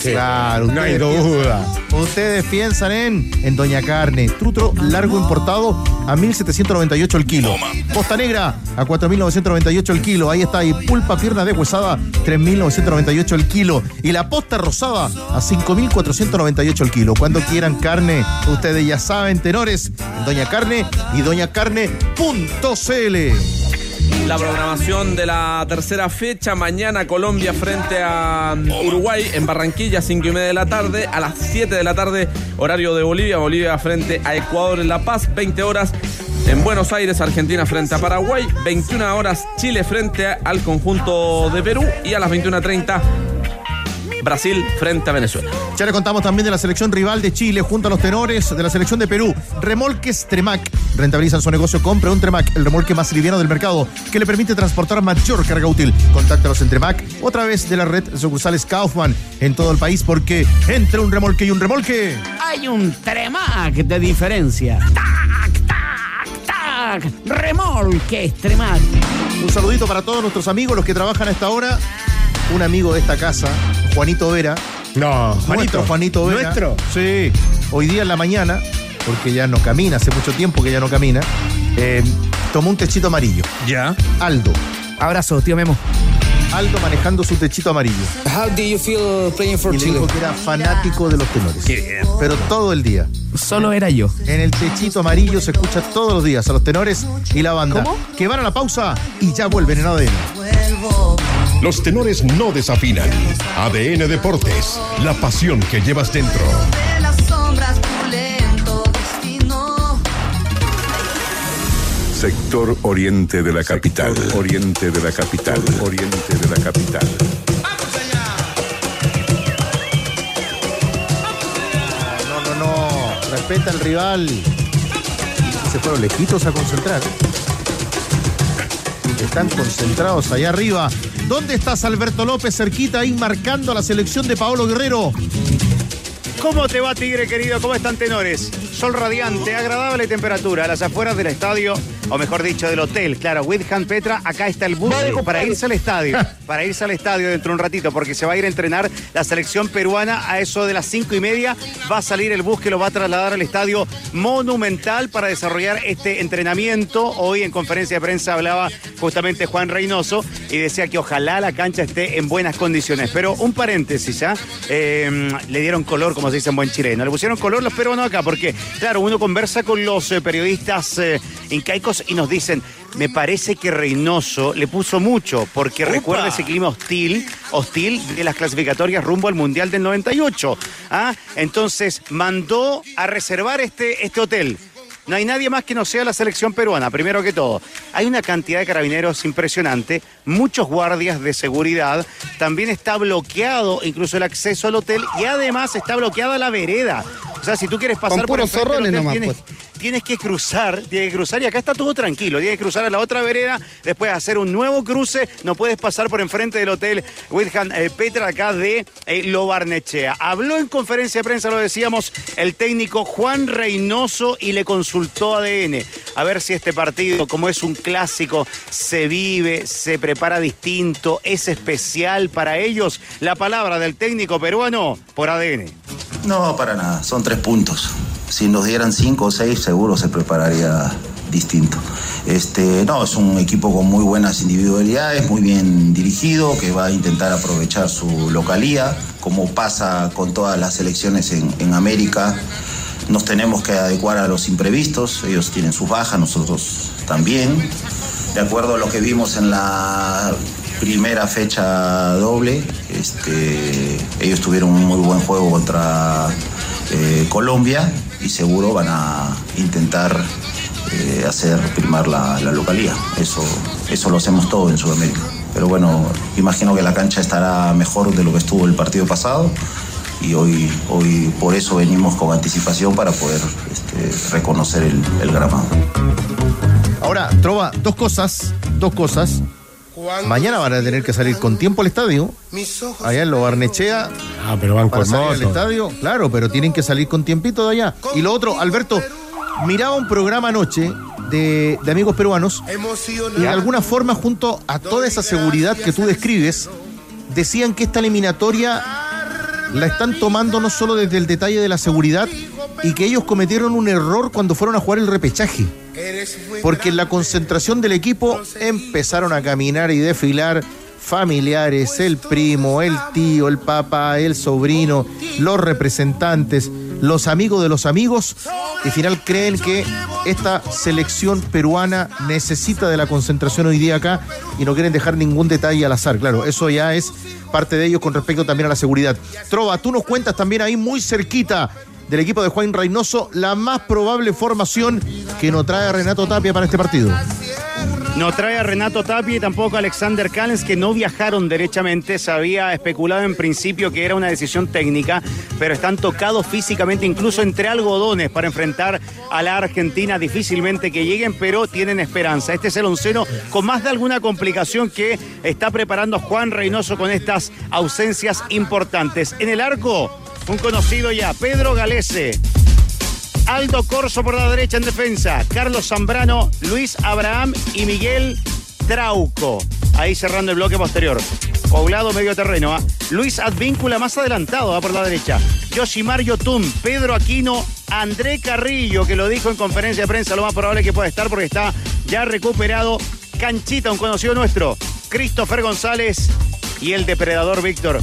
Claro, No hay duda. piensan- Ustedes piensan en, en Doña Carne. Trutro largo importado a 1.798 el kilo. Posta negra a 4.998 el kilo. Ahí está. Y pulpa pierna de huesada 3.998 el kilo. Y la posta rosada a 5.498 el kilo. Cuando quieran carne, ustedes ya saben, tenores, en Doña Carne y doñacarne.cl. La programación de la tercera fecha, mañana Colombia frente a mm, Uruguay en Barranquilla, 5 y media de la tarde, a las 7 de la tarde, horario de Bolivia, Bolivia frente a Ecuador en La Paz, 20 horas en Buenos Aires, Argentina frente a Paraguay, 21 horas Chile frente al conjunto de Perú y a las 21.30 Brasil frente a Venezuela. Ya le contamos también de la selección rival de Chile junto a los tenores de la selección de Perú. Remolques Tremac. Rentabilizan su negocio. Compre un Tremac, el remolque más liviano del mercado, que le permite transportar mayor carga útil. Contáctalos en Tremac o a través de la red de sucursales Kaufman en todo el país, porque entre un remolque y un remolque. Hay un Tremac de diferencia. ¡Tac, tac, tac! Remolque Tremac. Un saludito para todos nuestros amigos, los que trabajan a esta hora. Un amigo de esta casa, Juanito Vera. No, Nuestro Juanito Vera. ¿Nuestro? Sí. Hoy día en la mañana, porque ya no camina, hace mucho tiempo que ya no camina, eh, tomó un techito amarillo. Ya. Aldo. Abrazo, tío Memo. Aldo manejando su techito amarillo. How do you feel playing for Y Chile? dijo que era fanático de los tenores. Pero todo el día. Solo era yo. En el techito amarillo se escucha todos los días a los tenores y la banda. Que van a la pausa y ya vuelven en ADN. Los tenores no desafinan. ADN Deportes, la pasión que llevas dentro. De las sombras, tu lento destino. Sector oriente de la capital. Oriente de la capital. Oriente de la capital. No, no, no. Respeta al rival. Se fueron lejitos a concentrar. Están concentrados allá arriba. ¿Dónde estás, Alberto López? Cerquita ahí marcando a la selección de Paolo Guerrero. ¿Cómo te va, Tigre querido? ¿Cómo están, tenores? Sol radiante, agradable temperatura a las afueras del estadio, o mejor dicho, del hotel. Claro, Whitham Petra, acá está el bus para irse al estadio. Para irse al estadio dentro de un ratito, porque se va a ir a entrenar la selección peruana a eso de las cinco y media. Va a salir el bus que lo va a trasladar al estadio Monumental para desarrollar este entrenamiento. Hoy en conferencia de prensa hablaba justamente Juan Reynoso y decía que ojalá la cancha esté en buenas condiciones. Pero un paréntesis, ¿ya? Eh, le dieron color, como se dice en buen chileno. Le pusieron color los peruanos acá, porque, claro, uno conversa con los eh, periodistas eh, y nos dicen, me parece que Reynoso le puso mucho, porque recuerda ese clima hostil, hostil de las clasificatorias rumbo al Mundial del 98. ¿ah? Entonces, mandó a reservar este, este hotel. No hay nadie más que no sea la selección peruana, primero que todo. Hay una cantidad de carabineros impresionante, muchos guardias de seguridad, también está bloqueado incluso el acceso al hotel y además está bloqueada la vereda. O sea, si tú quieres pasar Con por zorrones nomás, tienes, pues. Tienes que cruzar, tienes que cruzar y acá está todo tranquilo. Tienes que cruzar a la otra vereda, después hacer un nuevo cruce. No puedes pasar por enfrente del hotel Wilhelm eh, Petra acá de eh, Lo Barnechea. Habló en conferencia de prensa, lo decíamos, el técnico Juan Reynoso y le consultó ADN a ver si este partido, como es un clásico, se vive, se prepara distinto, es especial para ellos. La palabra del técnico peruano por ADN. No, para nada, son tres puntos. Si nos dieran cinco o seis, seguro se prepararía distinto. Este, no, es un equipo con muy buenas individualidades, muy bien dirigido, que va a intentar aprovechar su localía, como pasa con todas las selecciones en, América. Nos tenemos que adecuar a los imprevistos, ellos tienen sus bajas, nosotros también. De acuerdo a lo que vimos en la primera fecha doble, este, ellos tuvieron un muy buen juego contra eh, Colombia y seguro van a intentar eh, hacer primar la, localía. Eso, eso lo hacemos todo en Sudamérica. Pero bueno, imagino que la cancha estará mejor de lo que estuvo el partido pasado y hoy, hoy por eso venimos con anticipación para poder este, reconocer el, el gramado. Ahora, Trova, dos cosas, dos cosas. Mañana van a tener que salir con tiempo al estadio. Allá en Lo Barnechea. Ah, pero van con al estadio. Claro, pero tienen que salir con tiempito de allá. Y lo otro, Alberto, miraba un programa anoche de, de amigos peruanos y de alguna forma junto a toda esa seguridad que tú describes, decían que esta eliminatoria la están tomando no solo desde el detalle de la seguridad y que ellos cometieron un error cuando fueron a jugar el repechaje. Porque en la concentración del equipo empezaron a caminar y desfilar familiares, el primo, el tío, el papá, el sobrino, los representantes, los amigos de los amigos, y al final creen que esta selección peruana necesita de la concentración hoy día acá y no quieren dejar ningún detalle al azar. Claro, eso ya es parte de ellos con respecto también a la seguridad. Trova, tú nos cuentas también ahí muy cerquita del equipo de Juan Reynoso la más probable formación que nos trae Renato Tapia para este partido. No trae a Renato Tapia y tampoco a Alexander Callens, que no viajaron derechamente. Se había especulado en principio que era una decisión técnica, pero están tocados físicamente, incluso entre algodones, para enfrentar a la Argentina. Difícilmente que lleguen, pero tienen esperanza. Este es el onceno con más de alguna complicación que está preparando Juan Reynoso con estas ausencias importantes. En el arco, un conocido ya, Pedro Galese. Aldo Corso por la derecha en defensa, Carlos Zambrano, Luis Abraham y Miguel Trauco. Ahí cerrando el bloque posterior. Poblado medio terreno. ¿ah? Luis Advíncula más adelantado ¿ah? por la derecha. Yoshimar Yotun, Pedro Aquino, André Carrillo, que lo dijo en conferencia de prensa, lo más probable que pueda estar porque está ya recuperado. Canchita, un conocido nuestro. Christopher González y el depredador Víctor.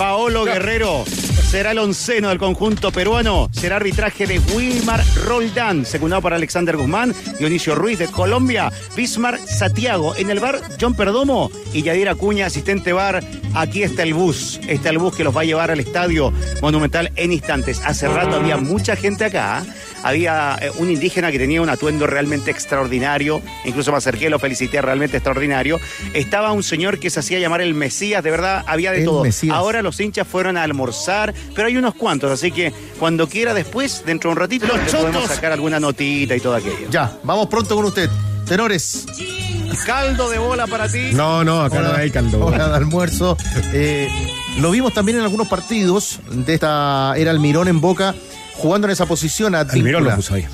Paolo Guerrero será el onceno del conjunto peruano. Será arbitraje de Wilmar Roldán, secundado por Alexander Guzmán, Dionisio Ruiz de Colombia, Bismar Satiago. En el bar, John Perdomo y Yadira Acuña, asistente bar. Aquí está el bus. Está el bus que los va a llevar al estadio monumental en instantes. Hace rato había mucha gente acá. ¿eh? Había eh, un indígena que tenía un atuendo realmente extraordinario. Incluso me acerqué, lo felicité, realmente extraordinario. Estaba un señor que se hacía llamar el Mesías, de verdad, había de El todo. Mesías. Ahora los hinchas fueron a almorzar, pero hay unos cuantos, así que cuando quiera después, dentro de un ratito, le podemos sacar alguna notita y todo aquello. Ya, vamos pronto con usted. Tenores. Caldo de bola para ti. No, no, acá no hay caldo. Hora de almuerzo. Eh, lo vimos también en algunos partidos de esta era Almirón en Boca, jugando en esa posición. a Almirón lo puso ahí.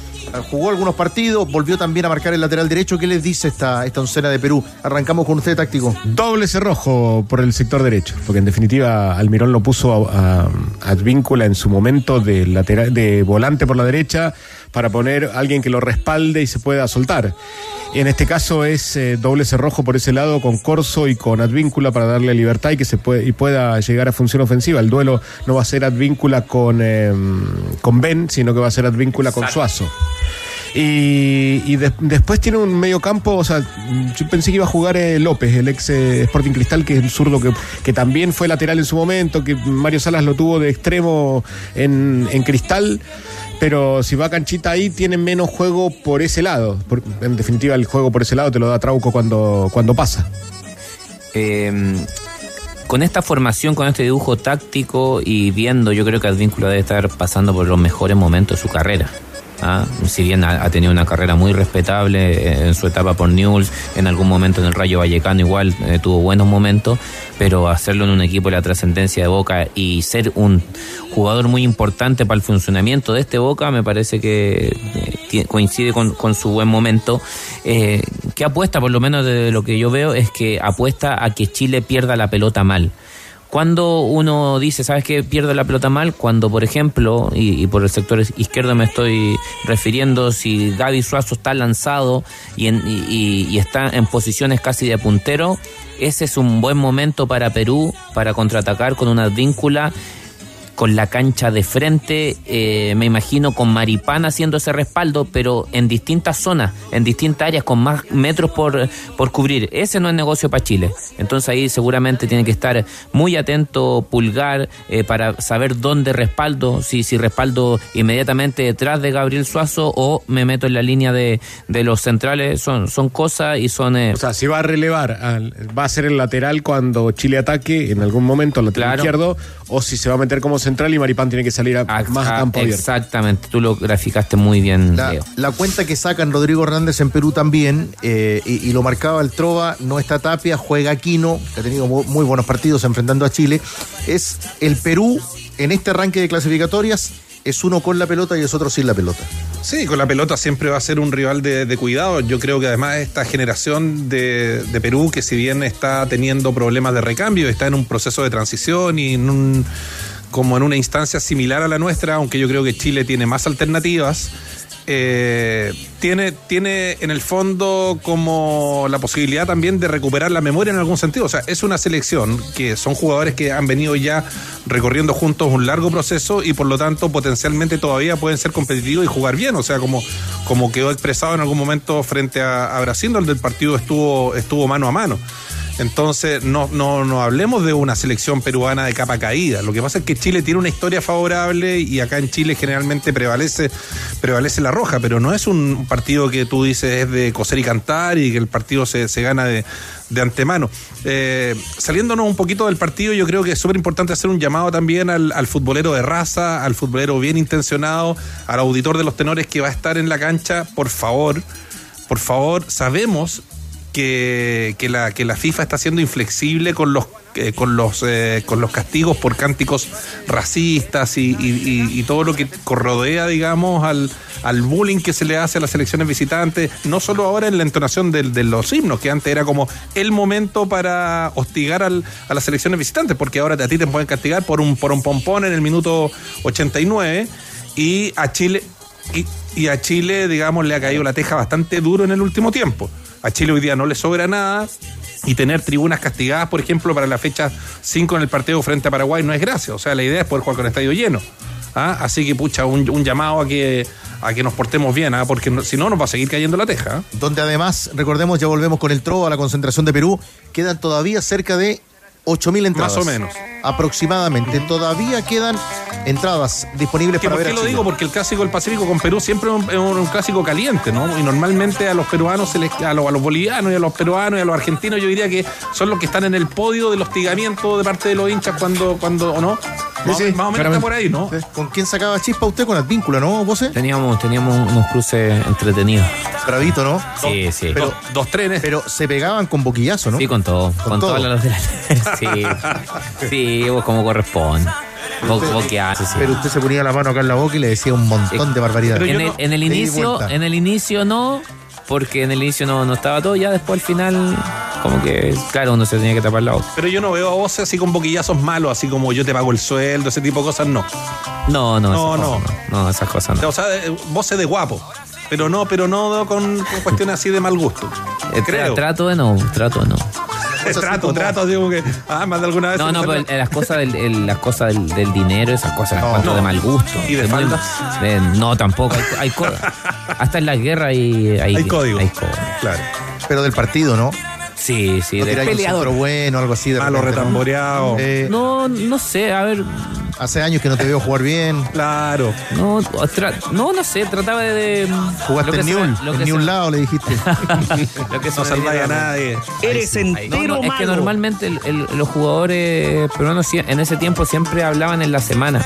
Jugó algunos partidos, volvió también a marcar el lateral derecho. ¿Qué les dice esta, esta oncena de Perú? Arrancamos con usted, táctico. Doble cerrojo por el sector derecho, porque en definitiva Almirón lo puso a, a en su momento de, lateral, de volante por la derecha para poner a alguien que lo respalde y se pueda soltar. En este caso es eh, doble cerrojo por ese lado con Corso y con Advíncula para darle libertad y que se puede, y pueda llegar a función ofensiva. El duelo no va a ser Advíncula con, eh, con Ben, sino que va a ser Advíncula con Suazo. Y, y de- después tiene un medio campo, o sea, yo pensé que iba a jugar eh, López, el ex eh, Sporting Cristal, que es un zurdo que, que también fue lateral en su momento, que Mario Salas lo tuvo de extremo en, en Cristal, pero si va Canchita ahí, tiene menos juego por ese lado. En definitiva, el juego por ese lado te lo da Trauco cuando, cuando pasa. Eh, con esta formación, con este dibujo táctico y viendo, yo creo que Advíncula debe estar pasando por los mejores momentos de su carrera. ¿Ah? Si bien ha, tenido una carrera muy respetable eh, en su etapa por Newell's, en algún momento en el Rayo Vallecano igual eh, tuvo buenos momentos, pero hacerlo en un equipo de la trascendencia de Boca y ser un jugador muy importante para el funcionamiento de este Boca, me parece que eh, coincide con, con su buen momento. Eh, que apuesta, por lo menos de lo que yo veo, es que apuesta a que Chile pierda la pelota mal. Cuando uno dice, ¿sabes qué? Pierde la pelota mal, cuando, por ejemplo, y, por el sector izquierdo me estoy refiriendo, si Gaby Suazo está lanzado y, en- y está en posiciones casi de puntero, ese es un buen momento para Perú para contraatacar con una víncula con la cancha de frente, eh, me imagino con Maripán haciendo ese respaldo, pero en distintas zonas, en distintas áreas, con más metros por, por cubrir. Ese no es negocio para Chile. Entonces ahí seguramente tiene que estar muy atento Pulgar eh, para saber dónde respaldo, si, si respaldo inmediatamente detrás de Gabriel Suazo o me meto en la línea de, de los centrales. Son, son cosas y son... eh, O sea, si va a relevar, va a ser el lateral cuando Chile ataque en algún momento al lateral Claro. izquierdo, o si se va a meter como central y Maripán tiene que salir a- más a campo abierto. Exactamente, tú lo graficaste muy bien, La, Leo. la cuenta que sacan Rodrigo Hernández en Perú también, eh, y, y lo marcaba el Trova, no está Tapia, juega Aquino, que ha tenido mu- muy buenos partidos enfrentando a Chile, es el Perú en este arranque de clasificatorias, es uno con la pelota y es otro sin la pelota. Sí, con la pelota siempre va a ser un rival de, de cuidado. Yo creo que además esta generación de, de Perú, que si bien está teniendo problemas de recambio, está en un proceso de transición y en un, como en una instancia similar a la nuestra, aunque yo creo que Chile tiene más alternativas. eh, tiene, tiene en el fondo como la posibilidad también de recuperar la memoria en algún sentido. O sea, es una selección que son jugadores que han venido ya recorriendo juntos un largo proceso y por lo tanto potencialmente todavía pueden ser competitivos y jugar bien. O sea, como, como quedó expresado en algún momento frente a, a Brasil, donde el partido estuvo, estuvo mano a mano. Entonces, no, no, no hablemos de una selección peruana de capa caída. Lo que pasa es que Chile tiene una historia favorable y acá en Chile generalmente prevalece, prevalece la roja, pero no es un partido que tú dices es de coser y cantar y que el partido se, se gana de, de antemano. Eh, saliéndonos un poquito del partido, yo creo que es súper importante hacer un llamado también al, al futbolero de raza, al futbolero bien intencionado, al auditor de los tenores que va a estar en la cancha, por favor, por favor, sabemos que, la, que la FIFA está siendo inflexible con los eh, con los eh, con los castigos por cánticos racistas y, todo lo que rodea, digamos, al, al bullying que se le hace a las selecciones visitantes, no solo ahora en la entonación del- de, los himnos, que antes era como el momento para hostigar al- a las selecciones visitantes, porque ahora a ti te pueden castigar por un, por un pompón en el minuto 89 y a Chile y, y a Chile, digamos, le ha caído la teja bastante duro en el último tiempo. A Chile hoy día no le sobra nada y tener tribunas castigadas, por ejemplo, para la fecha 5 en el partido frente a Paraguay no es gracia. O sea, la idea es poder jugar con estadio lleno. ¿ah? Así que, pucha, un, llamado a que, a que nos portemos bien, ¿ah? porque si no nos va a seguir cayendo la teja. ¿ah? Donde además, recordemos, ya volvemos con el Trova a la concentración de Perú, quedan todavía cerca de 8.000 entradas. Más o menos. Aproximadamente. Todavía quedan entradas disponibles ¿Que para ¿Por ver qué a lo Chile. digo? Porque el clásico del Pacífico con Perú siempre es un, es un- un clásico caliente, ¿no? Y normalmente a los peruanos, se les, a, los, a los bolivianos y a los peruanos y a los argentinos, yo diría que son los que están en el podio del hostigamiento de parte de los hinchas cuando, cuando ¿o no? Más, Sí, sí, más o menos está por ahí, ¿no? ¿Con quién sacaba chispa usted? Con Advíncula, ¿no, José? Teníamos, teníamos unos cruces entretenidos. Bravito, ¿no? Sí, sí. Pero, dos trenes. Pero se pegaban con boquillazo, ¿no? Sí, con todo. Con, todo. todas las. Sí. Sí, pues como corresponde. Boqueazo, sí. Pero usted se ponía la mano acá en la boca y le decía un montón de barbaridades. En el, en inicio, en el inicio no, porque en el inicio no, no estaba todo, ya después al final, como que, claro, uno se tenía que tapar la boca. Pero yo no veo a vos así con boquillazos malos, así como yo te pago el sueldo, ese tipo de cosas, no. No, no, No, esas no. cosas no. No, esas cosas no. O sea, eh, voces de guapo. Pero no, pero no con, con cuestiones así de mal gusto. Eh, Creo. Trato de no, trato de no. trato, trato, como que, ah, más de alguna vez. No, no, pero salió- el- las cosas del, el- las cosas del, del dinero, esas cosas las No, no. de mal gusto. ¿Y de faldas? de- no, tampoco. Hay, hay co- hasta en la guerra hay, hay, Hay código. hay código. Claro. Pero del partido, ¿no? Sí, sí, No un peleador. bueno, algo así. De Malo repente, ¿no? retamboreado. Eh, No, no sé, a ver, Hace años que no te veo jugar bien. Claro. No, no, no sé, trataba de. de- Jugaste en se ni un, en ni se un lado, le dijiste. lo que se No salváis a la- nadie. Eres No, entero no, es que normalmente el- el- los jugadores peruanos en ese tiempo siempre hablaban en la semana.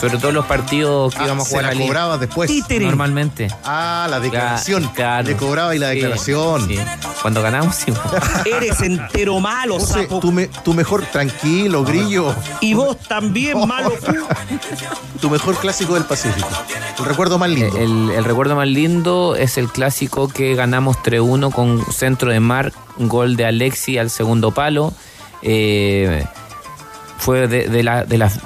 Sobre todo los partidos que Ah, íbamos a se jugar la a Liga. cobrabas después. Títere. Normalmente. Ah, la declaración. Claro. Le cobraba y la Sí, declaración. sí. Cuando ganamos, sí. Eres entero malo, José, sapo. tu, me- tu mejor, tranquilo, grillo. Y vos también, malo. Tu mejor clásico del Pacífico. El recuerdo más lindo. El, el recuerdo más lindo es el clásico que ganamos 3-1 con centro de Mar, gol de Alexi al segundo palo. Eh, fue de, de la- de las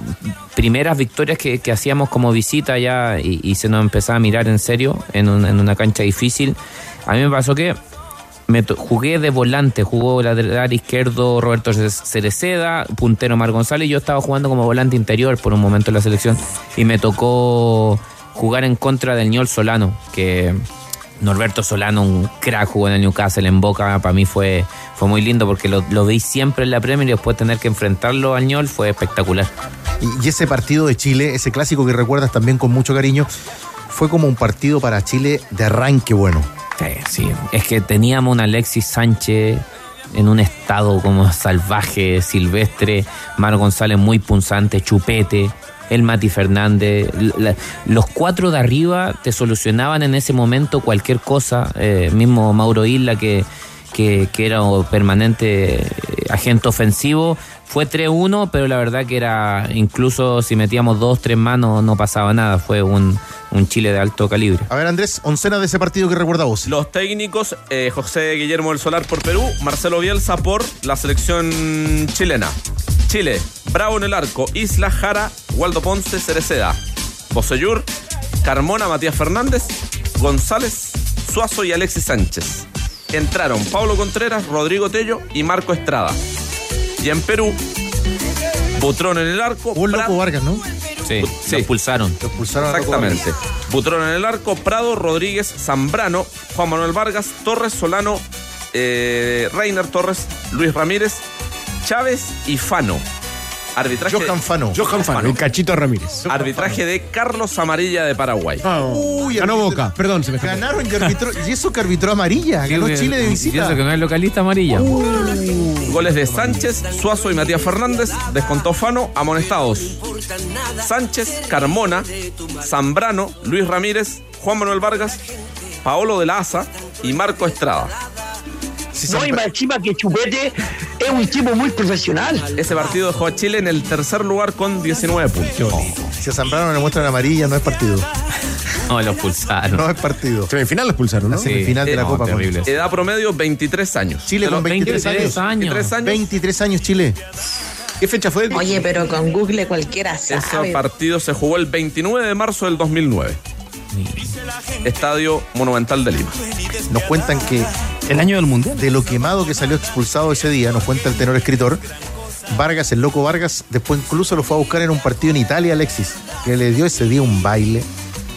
primeras victorias que, que hacíamos como visita ya y, y se nos empezaba a mirar en serio en, un- en una cancha difícil. A mí me pasó que me jugué de volante, jugó lateral izquierdo Roberto Cereceda, puntero Mar González, yo estaba jugando como volante interior por un momento en la selección y me tocó jugar en contra del Ñol Solano, que Norberto Solano, un crack, jugó en el Newcastle en Boca, para mí fue, fue muy lindo porque lo, lo vi siempre en la Premier y después tener que enfrentarlo al Ñol fue espectacular. Y ese partido de Chile, ese clásico que recuerdas también con mucho cariño, fue como un partido para Chile de arranque bueno. Sí, sí. Es que teníamos un Alexis Sánchez en un estado como salvaje, silvestre, Mar González muy punzante, chupete, el Mati Fernández. los cuatro de arriba te solucionaban en ese momento cualquier cosa. eh, mismo Mauro Isla, que, que, que era permanente eh, agente ofensivo. Fue 3-1, pero la verdad que era, incluso si metíamos dos, tres manos, no pasaba nada. Fue un, un Chile de alto calibre. A ver, Andrés, oncena de ese partido que recuerda vos. Los técnicos, eh, José Guillermo del Solar por Perú, Marcelo Bielsa por la selección chilena. Chile, Bravo en el arco, Isla Jara, Waldo Ponce, Cereceda. Bosellur, Carmona, Matías Fernández, González, Suazo y Alexis Sánchez. Entraron Pablo Contreras, Rodrigo Tello y Marco Estrada. Y en Perú, Butrón en el arco. Un loco Vargas, ¿no? Sí, se expulsaron. Lo expulsaron a Loco Exactamente. Butrón en el arco, Prado, Rodríguez, Zambrano, Juan Manuel Vargas, Torres, Solano, eh, Reiner Torres, Luis Ramírez, Chávez y Fano. Arbitraje, Johan Fano. Johan Fano, el cachito Ramírez. arbitraje de Carlos Amarilla de Paraguay. Uy, Ganó Boca, perdón, se me escapó. Ganaron y arbitró. Y eso que arbitró amarilla. Ganó Chile de Y eso visita. que no es localista amarilla. Goles de Sánchez, Suazo y Matías Fernández, descontó Fano, amonestados. Sánchez, Carmona, Zambrano, Luis Ramírez, Juan Manuel Vargas, Paolo de la Asa y Marco Estrada. Si No, y más encima que Chupete es un tipo muy profesional. Ese partido dejó a Chile en el tercer lugar con 19 puntos. si a Zambrano le muestran amarilla, no es partido. No, lo expulsaron. No es partido. Semifinal lo expulsaron, ¿no? La semifinal de la no, Copa. terrible. Edad promedio 23 años. Chile con los 23 años. 23 años. 23 años, Chile. ¿Qué fecha fue? Oye, pero con Google cualquiera Ese sabe. partido se jugó el 29 de marzo del 2009. Estadio Monumental de Lima. Nos cuentan que El año del mundial. de lo quemado que salió expulsado ese día, nos cuenta el tenor escritor, Vargas, el loco Vargas, después incluso lo fue a buscar en un partido en Italia, Alexis, que le dio ese día un baile.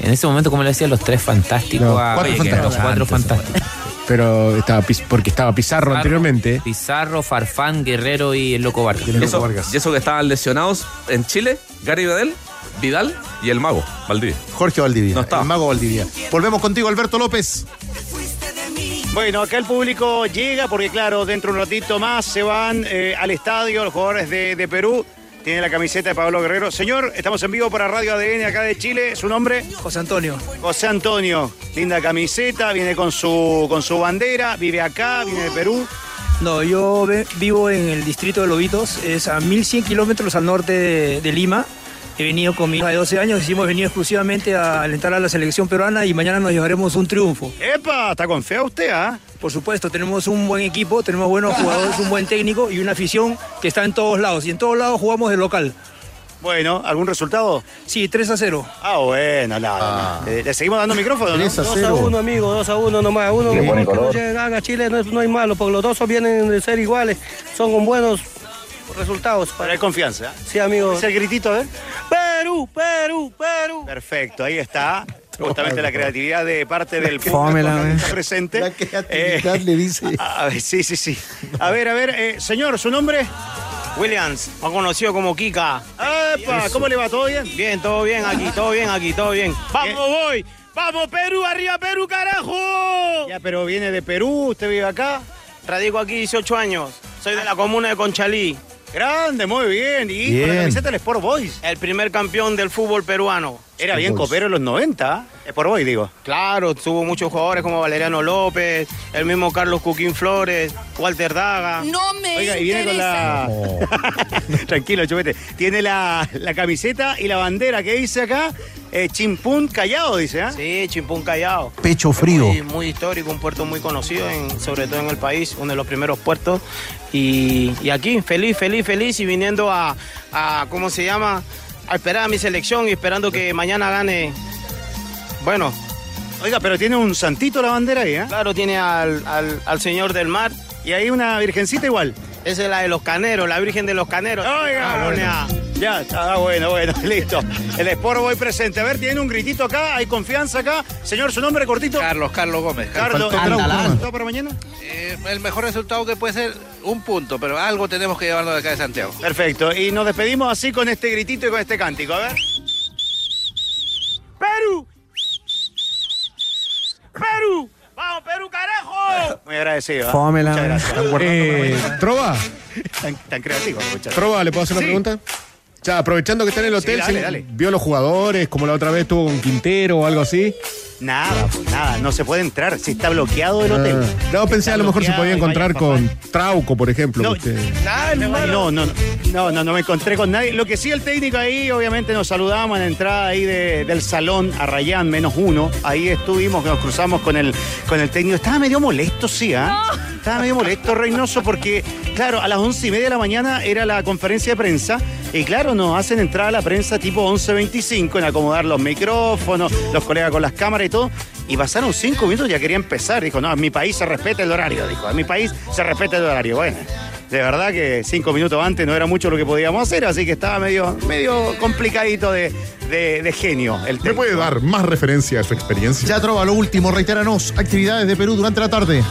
En ese momento, como le decía, los tres fantásticos. No, a- cuatro Oye, fantásticos. Los cuatro fantásticos. Pero estaba porque estaba Pizarro anteriormente. Pizarro, Farfán, Guerrero y el Loco Vargas. El Y loco eso, Vargas. y eso que estaban lesionados en Chile, Gary Vidal, Vidal y el Mago, Valdivia. Jorge Valdivia, No está. el mago Valdivia. Volvemos contigo, Alberto López. Bueno, acá el público llega porque, claro, dentro de un ratito más se van eh, al estadio los jugadores de, de Perú. Tiene la camiseta de Pablo Guerrero. Señor, estamos en vivo para Radio ADN acá de Chile. ¿Su nombre? José Antonio. José Antonio. Linda camiseta, viene con su, con su bandera, vive acá, viene de Perú. No, yo vivo en el distrito de Lobitos, es a 1100 kilómetros al norte de, de Lima. He venido con mi hija de 12 años y hemos venido exclusivamente a alentar a la selección peruana y mañana nos llevaremos un triunfo. ¡Epa! ¿Está con fea usted, ah? Por supuesto, tenemos un buen equipo, tenemos buenos jugadores, un buen técnico y una afición que está en todos lados. Y en todos lados jugamos de local. Bueno, ¿algún resultado? Sí, 3 a 0. Ah, bueno, nada. ¿Le, le seguimos dando micrófono? ¿no? 3 a 2 a 0. 1, amigo, 2 a 1 nomás. Uno que pone no llegan a Chile no, es- no hay malo, porque los dos son- vienen de ser iguales, son con buenos resultados. Para el confianza. ¿eh? Sí, amigo. ¿Es el gritito, a ver? Perú, Perú, Perú. Perfecto, ahí está. Justamente la creatividad de parte del público Fómela, que eh. está presente. La creatividad le dice. A ver, sí, sí, sí. A ver, a ver, eh, señor, ¿su nombre? Williams, más conocido como Kika. ¡Epa! ¿Cómo le va? ¿Todo bien? Bien, todo bien aquí, todo bien aquí, todo bien. ¡Vamos, voy! ¡Vamos, Perú! ¡Arriba, Perú, carajo! Ya, pero viene de Perú, usted vive acá. Radico aquí 18 años. Soy de la comuna de Conchalí. Grande, muy bien. Y con la camiseta del Sport Boys. El primer campeón del fútbol peruano. Era bien copero en los 90. Sport Boys, digo. Claro, tuvo muchos jugadores como Valeriano López, el mismo Carlos Cuquín Flores, Walter Daga. No me Oiga, y viene con la. Tranquilo, chupete. Tiene la, la camiseta y la bandera que dice acá. Eh, Chimpún Callao, dice, ¿ah? Sí, Chimpún Callao. Pecho frío. Muy, muy histórico, un puerto muy conocido, en- sobre todo en el país, uno de los primeros puertos. Y, y aquí, feliz, feliz, feliz y viniendo a, a, ¿cómo se llama? A esperar a mi selección y esperando que mañana gane. Bueno. Oiga, pero tiene un santito la bandera ahí, ¿eh? Claro, tiene al, al, al Señor del Mar. Y hay una virgencita igual. Esa es la de los caneros, la Virgen de los caneros. Oiga, Colonia. Ya, está bueno, bueno, listo. El Sport Boy presente. A ver, tiene un gritito acá, hay confianza acá. Señor, su nombre cortito. Carlos, Carlos Gómez. Carlos, ¿el Andalán. resultado para mañana? Eh, el mejor resultado que puede ser un punto, pero algo tenemos que llevarnos de acá de Santiago. Perfecto. Y nos despedimos así con este gritito y con este cántico. A ver. ¡Perú! ¡Vamos, Perú, carajo! Muy agradecido. ¿eh? Fómela. Muchas gracias. Eh, Trova, Tan, tan creativo, muchachos. Trova, ¿le puedo hacer una Sí. pregunta? Ya, aprovechando que está en el hotel, Sí, dale, ¿se- dale. ¿vio los jugadores como la otra vez tuvo con Quintero o algo así? Nada, pues nada, no se puede entrar, si está bloqueado el hotel. Ah, no, pensé a lo mejor se podía encontrar con Trauco, por ejemplo. No, usted- No, no, no, no, no, no me encontré con nadie. Lo que sí, el técnico ahí, obviamente nos saludamos en la entrada ahí de- del salón a Rayán, menos uno. Ahí estuvimos, nos cruzamos con el, con el técnico. Estaba medio molesto, sí, ¿ah? Estaba medio molesto, Reynoso, porque, claro, a las once y media de la mañana era la conferencia de prensa. Y claro, nos hacen entrar a la prensa tipo 11.25 en acomodar los micrófonos, los colegas con las cámaras y todo. Y pasaron cinco minutos y ya quería empezar. Dijo, no, en mi país se respeta el horario. Dijo, en mi país se respeta el horario. Bueno, de verdad que cinco minutos antes no era mucho lo que podíamos hacer, así que estaba medio, medio complicadito de, de- de genio el ¿Me puede dar más referencia a su experiencia? Ya trova, lo último, reitéranos. Actividades de Perú durante la tarde.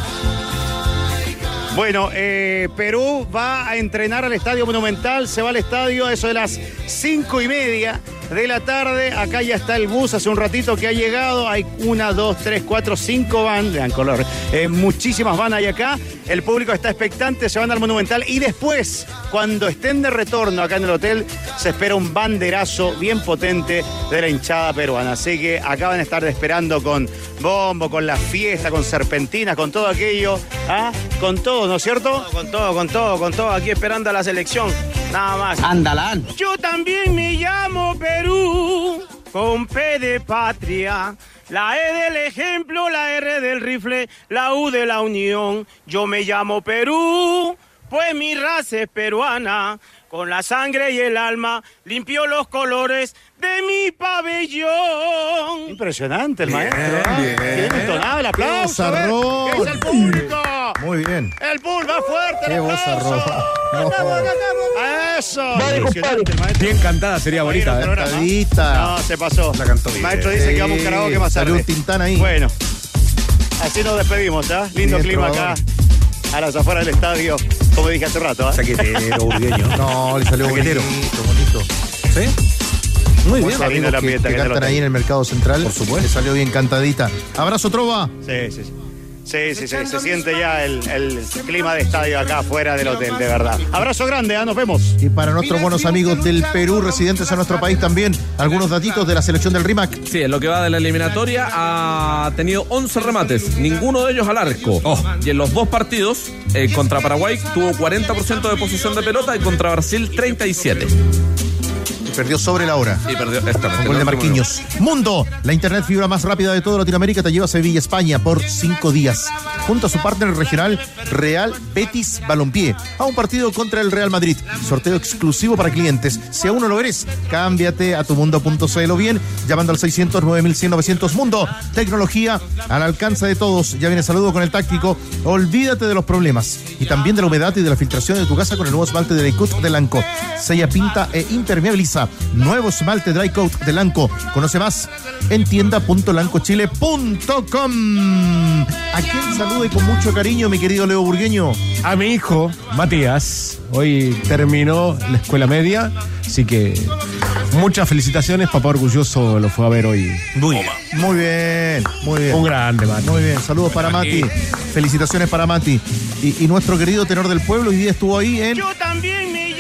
Bueno, eh, Perú va a entrenar al Estadio Monumental, se va al estadio a eso de las cinco y media de la tarde. Acá ya está el bus hace un ratito que ha llegado. Hay una, dos, tres, cuatro, cinco van, vean color. eh, muchísimas van ahí acá. El público está expectante, se van al Monumental y después, cuando estén de retorno acá en el hotel, se espera un banderazo bien potente de la hinchada peruana. Así que acá van a estar esperando con bombo, con la fiesta, con serpentinas, con todo aquello, ¿ah? con todo, ¿no es cierto? Con todo, con todo, con todo. Aquí esperando a la selección. Nada más. Andalán. Yo también me llamo Perú, con P de patria. La E del ejemplo, la R del rifle, la U de la unión. Yo me llamo Perú, pues mi raza es peruana. Con la sangre y el alma limpio los colores de mi pabellón. Impresionante el Bien, maestro. ¿ah? bien. Bien entonado el aplauso. a ver. ¿Qué es el público? Muy bien. El público va fuerte. el Qué voz estamos, acá estamos. Eso. El maestro. Bien cantada sería bonita. ¿eh? No, se pasó. La cantó bien. Maestro dice que vamos a karaoke más Salió tarde. un Tintán ahí. Bueno, así nos despedimos, ¿ah? Lindo Bien, clima acá, a las afueras del estadio, como dije hace rato. ¿ah? Chaquetero, burgueño. No, le salió bonito, bonito. ¿Sí? Muy bien. Está que, que el cantan ahí en el mercado central. Por supuesto. Le salió bien cantadita. Abrazo, Trova. Sí, sí, sí. Sí, sí, sí, se siente ya el, el clima de estadio acá afuera del hotel, de verdad. Abrazo grande, ¿ah? nos vemos. Y para nuestros buenos amigos del Perú, residentes en nuestro país también, algunos datitos de la selección del RIMAC. Sí, en lo que va de la eliminatoria ha tenido 11 remates, ninguno de ellos al arco. Y en los dos partidos, eh, contra Paraguay tuvo 40% de posesión de pelota y contra Brasil 37. Perdió sobre la hora. Y perdió esta Con gol de Marquinhos. Mundo, la internet fibra más rápida de toda Latinoamérica, te lleva a Sevilla, España, por cinco días. Junto a su partner regional, Real Betis Balompié, a un partido contra el Real Madrid. Sorteo exclusivo para clientes. Si aún no lo eres, cámbiate a tumundo.cl o bien llamando al 600 9100 900 Mundo. Tecnología al alcance de todos. Ya viene saludo con el táctico. Olvídate de los problemas y también de la humedad y de la filtración de tu casa con el nuevo esmalte de Drycut de Lanco. Sella, pinta e impermeabiliza. Nuevo esmalte Dry Coat de Lanco. Conoce más en tienda.lancochile.com. ¿A quién salude con mucho cariño, mi querido Leo Burgueño? A mi hijo, Matías. Hoy terminó la escuela media, así que muchas felicitaciones. Papá orgulloso lo fue a ver hoy. Muy bien. Muy bien, muy bien. Un grande, Mati. Muy bien, saludos para Mati. Felicitaciones para Mati. Y, y nuestro querido tenor del pueblo hoy día estuvo ahí en. Yo también me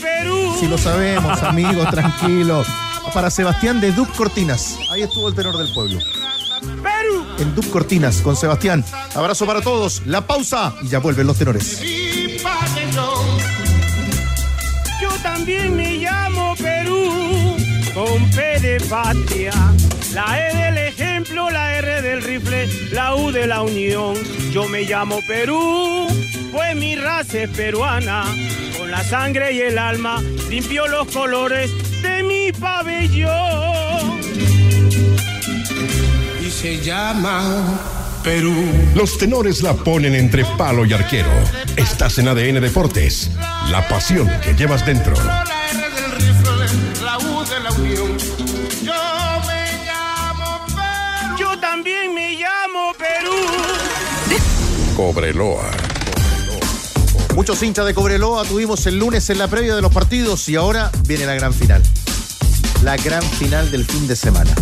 Perú. Si lo sabemos, amigos, tranquilos. Para Sebastián de Duc Cortinas. Ahí estuvo el tenor del pueblo. Perú. En Duc Cortinas con Sebastián. Abrazo para todos. La pausa y ya vuelven los tenores. Yo también me llamo Perú, con P de patria. La E del ejemplo, la R del rifle, la U de la unión. Yo me llamo Perú, pues mi raza es peruana. La sangre y el alma limpio los colores de mi pabellón. Y se llama Perú. Los tenores la ponen entre palo y arquero. Estás en ADN Deportes. La pasión que llevas dentro. Yo también me llamo Perú. Cobreloa. Muchos hinchas de Cobreloa tuvimos el lunes en la previa de los partidos y ahora viene la gran final. La gran final del fin de semana.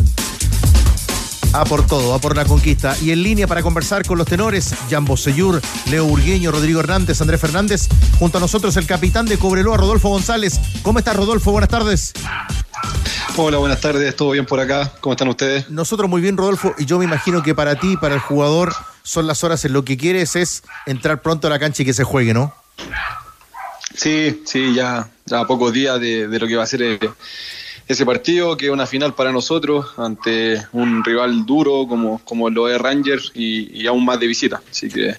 A por todo, a por la conquista. Y en línea para conversar con los tenores, Jan Bosellur, Leo Urgueño, Rodrigo Hernández, Andrés Fernández. Junto a nosotros el capitán de Cobreloa, Rodolfo González. ¿Cómo estás, Rodolfo? Buenas tardes. Hola, buenas tardes, ¿todo bien por acá? ¿Cómo están ustedes? Nosotros muy bien, Rodolfo, y yo me imagino que para ti, para el jugador, son las horas en lo que quieres es entrar pronto a la cancha y que se juegue, ¿no? Sí, sí, ya, ya a pocos días de, lo que va a ser eh, ese partido, que es una final para nosotros ante un rival duro como, lo es Rangers y, aún más de visita. Así que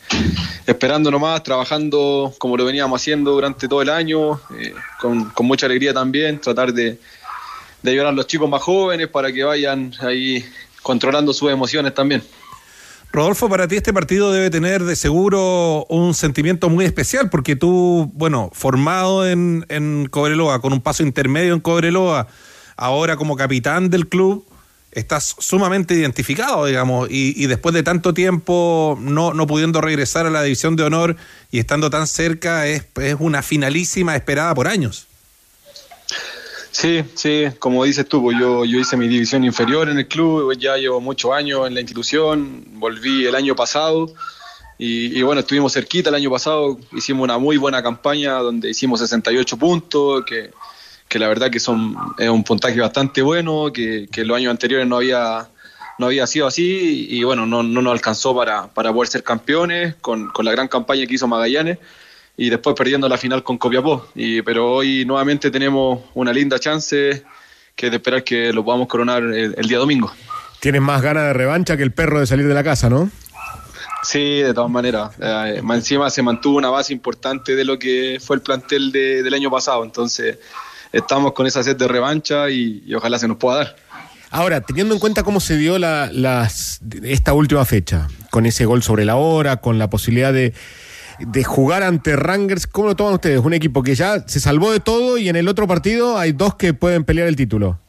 esperando nomás, trabajando como lo veníamos haciendo durante todo el año, eh, con, con mucha alegría también, tratar de, de ayudar a los chicos más jóvenes para que vayan ahí controlando sus emociones también. Rodolfo, para ti este partido debe tener de seguro un sentimiento muy especial, porque tú, bueno, formado en, en Cobreloa, con un paso intermedio en Cobreloa, ahora como capitán del club, estás sumamente identificado, digamos, y, después de tanto tiempo no, no pudiendo regresar a la división de honor y estando tan cerca, es, es una finalísima esperada por años. Sí, sí, como dices tú, yo, yo hice mi división inferior en el club, ya llevo muchos años en la institución, volví el año pasado y, y bueno, estuvimos cerquita el año pasado, hicimos una muy buena campaña donde hicimos 68 puntos, que, que la verdad que son, es un puntaje bastante bueno, que, que los años anteriores no había, no había sido así y bueno, no, no nos alcanzó para, para poder ser campeones con, con la gran campaña que hizo Magallanes y después perdiendo la final con Copiapó. Y, pero hoy nuevamente tenemos una linda chance que es de esperar que lo podamos coronar el, el día domingo. Tienes más ganas de revancha que el perro de salir de la casa, ¿no? Sí, de todas maneras. Eh, encima se mantuvo una base importante de lo que fue el plantel de- del año pasado. Entonces, estamos con esa sed de revancha y, y ojalá se nos pueda dar. Ahora, teniendo en cuenta cómo se dio la, las, esta última fecha, con ese gol sobre la hora, con la posibilidad de, de jugar ante Rangers, ¿cómo lo toman ustedes? Un equipo que ya se salvó de todo y en el otro partido hay dos que pueden pelear el título.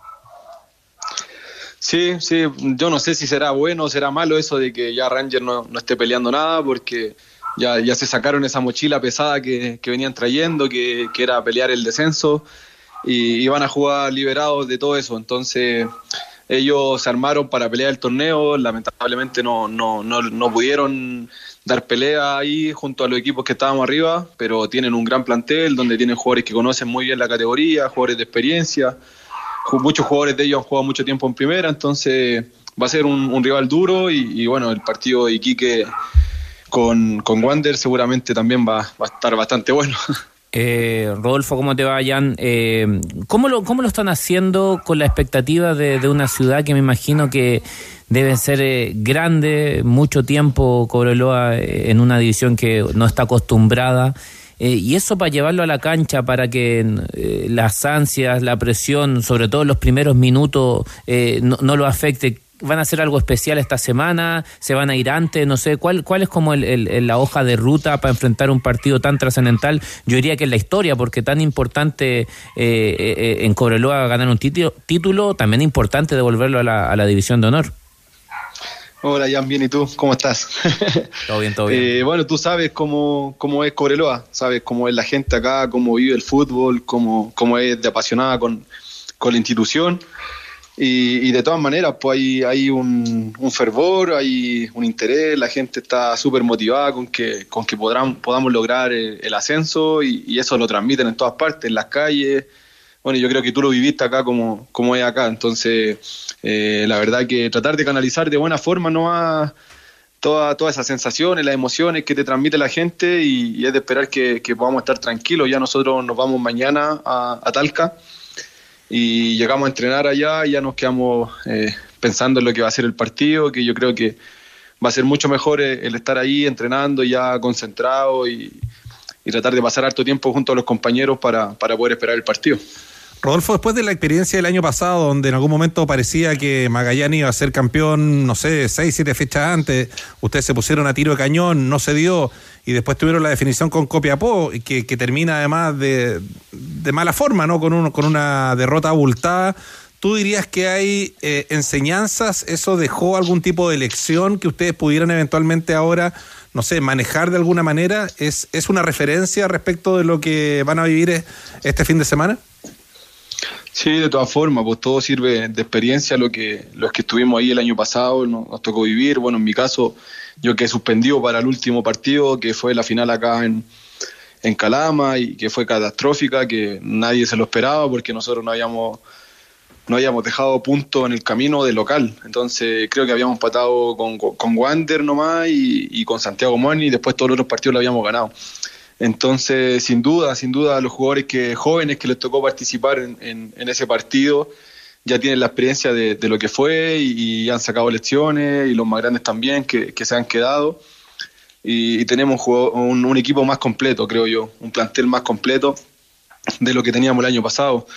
Sí, sí, yo no sé si será bueno o será malo eso de que ya Ranger no, no esté peleando nada porque ya, ya se sacaron esa mochila pesada que, que venían trayendo, que, que era pelear el descenso y iban a jugar liberados de todo eso. Entonces ellos se armaron para pelear el torneo, lamentablemente no, no, no, no pudieron dar pelea ahí junto a los equipos que estábamos arriba, pero tienen un gran plantel donde tienen jugadores que conocen muy bien la categoría, jugadores de experiencia muchos jugadores de ellos han jugado mucho tiempo en primera, entonces va a ser un, rival duro y, bueno, el partido de Iquique con, con Wander seguramente también va, va a estar bastante bueno. Eh, Rodolfo, ¿cómo te vayan? Eh, ¿cómo, lo, ¿Cómo lo están haciendo con la expectativa de una ciudad que me imagino que debe ser eh, grande, mucho tiempo Cobreloa eh, en una división que no está acostumbrada? Eh, y eso para llevarlo a la cancha, para que eh, las ansias, la presión, sobre todo en los primeros minutos, eh, no, lo afecte. ¿Van a hacer algo especial esta semana? ¿Se van a ir antes? No sé, ¿cuál, cuál es como el- la hoja de ruta para enfrentar un partido tan trascendental? Yo diría que es la historia, porque tan importante eh, en Cobreloa ganar un título, título también importante devolverlo a la división de honor. Hola, Jan, bien, ¿y tú? ¿Cómo estás? Todo bien, todo bien. Eh, bueno, tú sabes cómo, cómo es Cobreloa, sabes cómo es la gente acá, cómo vive el fútbol, cómo, cómo es de apasionada con, con la institución. Y, y de todas maneras, pues hay, hay un, un fervor, hay un interés, la gente está súper motivada con que, con que podrán, podamos lograr el, el ascenso y, y eso lo transmiten en todas partes, en las calles. Bueno, yo creo que tú lo viviste acá como, como es acá, entonces eh, la verdad que tratar de canalizar de buena forma no va toda- todas esas sensaciones, las emociones que te transmite la gente y, es de esperar que, que podamos estar tranquilos. Ya nosotros nos vamos mañana a, Talca y llegamos a entrenar allá y ya nos quedamos eh, pensando en lo que va a ser el partido, que yo creo que va a ser mucho mejor eh, el estar ahí entrenando ya concentrado y, y tratar de pasar harto tiempo junto a los compañeros para, para poder esperar el partido. Rodolfo, después de la experiencia del año pasado, donde en algún momento parecía que Magallanes iba a ser campeón, no sé, seis, siete fechas antes, ustedes se pusieron a tiro de cañón, no se dio, y después tuvieron la definición con Copiapó, que, que termina además de, de mala forma, ¿no? Con, un- con una derrota abultada. ¿Tú dirías que hay eh, enseñanzas? ¿Eso dejó algún tipo de lección que ustedes pudieran eventualmente ahora, no sé, manejar de alguna manera? ¿Es, es una referencia respecto de lo que van a vivir eh, este fin de semana? Sí, de todas formas, pues todo sirve de experiencia. Lo que los que estuvimos ahí el año pasado nos, tocó vivir. Bueno, en mi caso, yo quedé suspendido para el último partido, que fue la final acá en, en Calama y que fue catastrófica, que nadie se lo esperaba porque nosotros no habíamos no habíamos dejado punto en el camino del local. Entonces creo que habíamos empatado con, con Wander nomás y, y con Santiago Moni y después todos los otros partidos lo habíamos ganado. Entonces, sin duda, sin duda, los jugadores que jóvenes que les tocó participar en, ese partido ya tienen la experiencia de, lo que fue y, han sacado lecciones y los más grandes también que, se han quedado. Y, tenemos juego- un, un equipo más completo, creo yo, un plantel más completo de lo que teníamos el año pasado.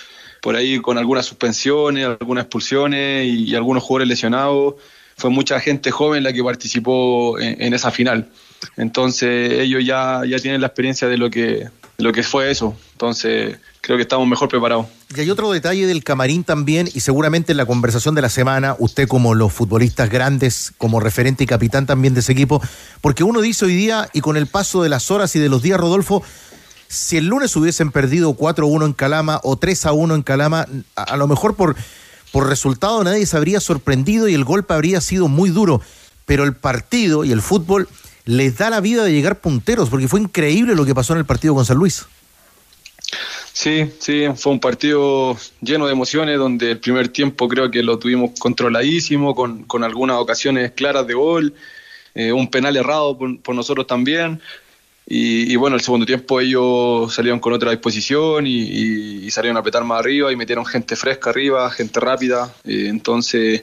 Por ahí con algunas suspensiones, algunas expulsiones y, algunos jugadores lesionados. Fue mucha gente joven la que participó en esa final. Entonces ellos ya, ya tienen la experiencia de lo que, lo que fue eso. Entonces creo que estamos mejor preparados. Y hay otro detalle del camarín también, y seguramente en la conversación de la semana, usted como los futbolistas grandes, como referente y capitán también de ese equipo, porque uno dice hoy día, y con el paso de las horas y de los días, Rodolfo, si el lunes hubiesen perdido 4-1 en Calama o 3-1 en Calama, a, a lo mejor por, por resultado nadie se habría sorprendido y el golpe habría sido muy duro, pero el partido y el fútbol les da la vida de llegar punteros, porque fue increíble lo que pasó en el partido con San Luis. Sí, sí, fue un partido lleno de emociones donde el primer tiempo creo que lo tuvimos controladísimo, con, con algunas ocasiones claras de gol, eh, un penal errado por, por nosotros también. Y, y bueno, el segundo tiempo ellos salieron con otra disposición y, y- salieron a apretar más arriba y metieron gente fresca arriba, gente rápida. Eh, entonces,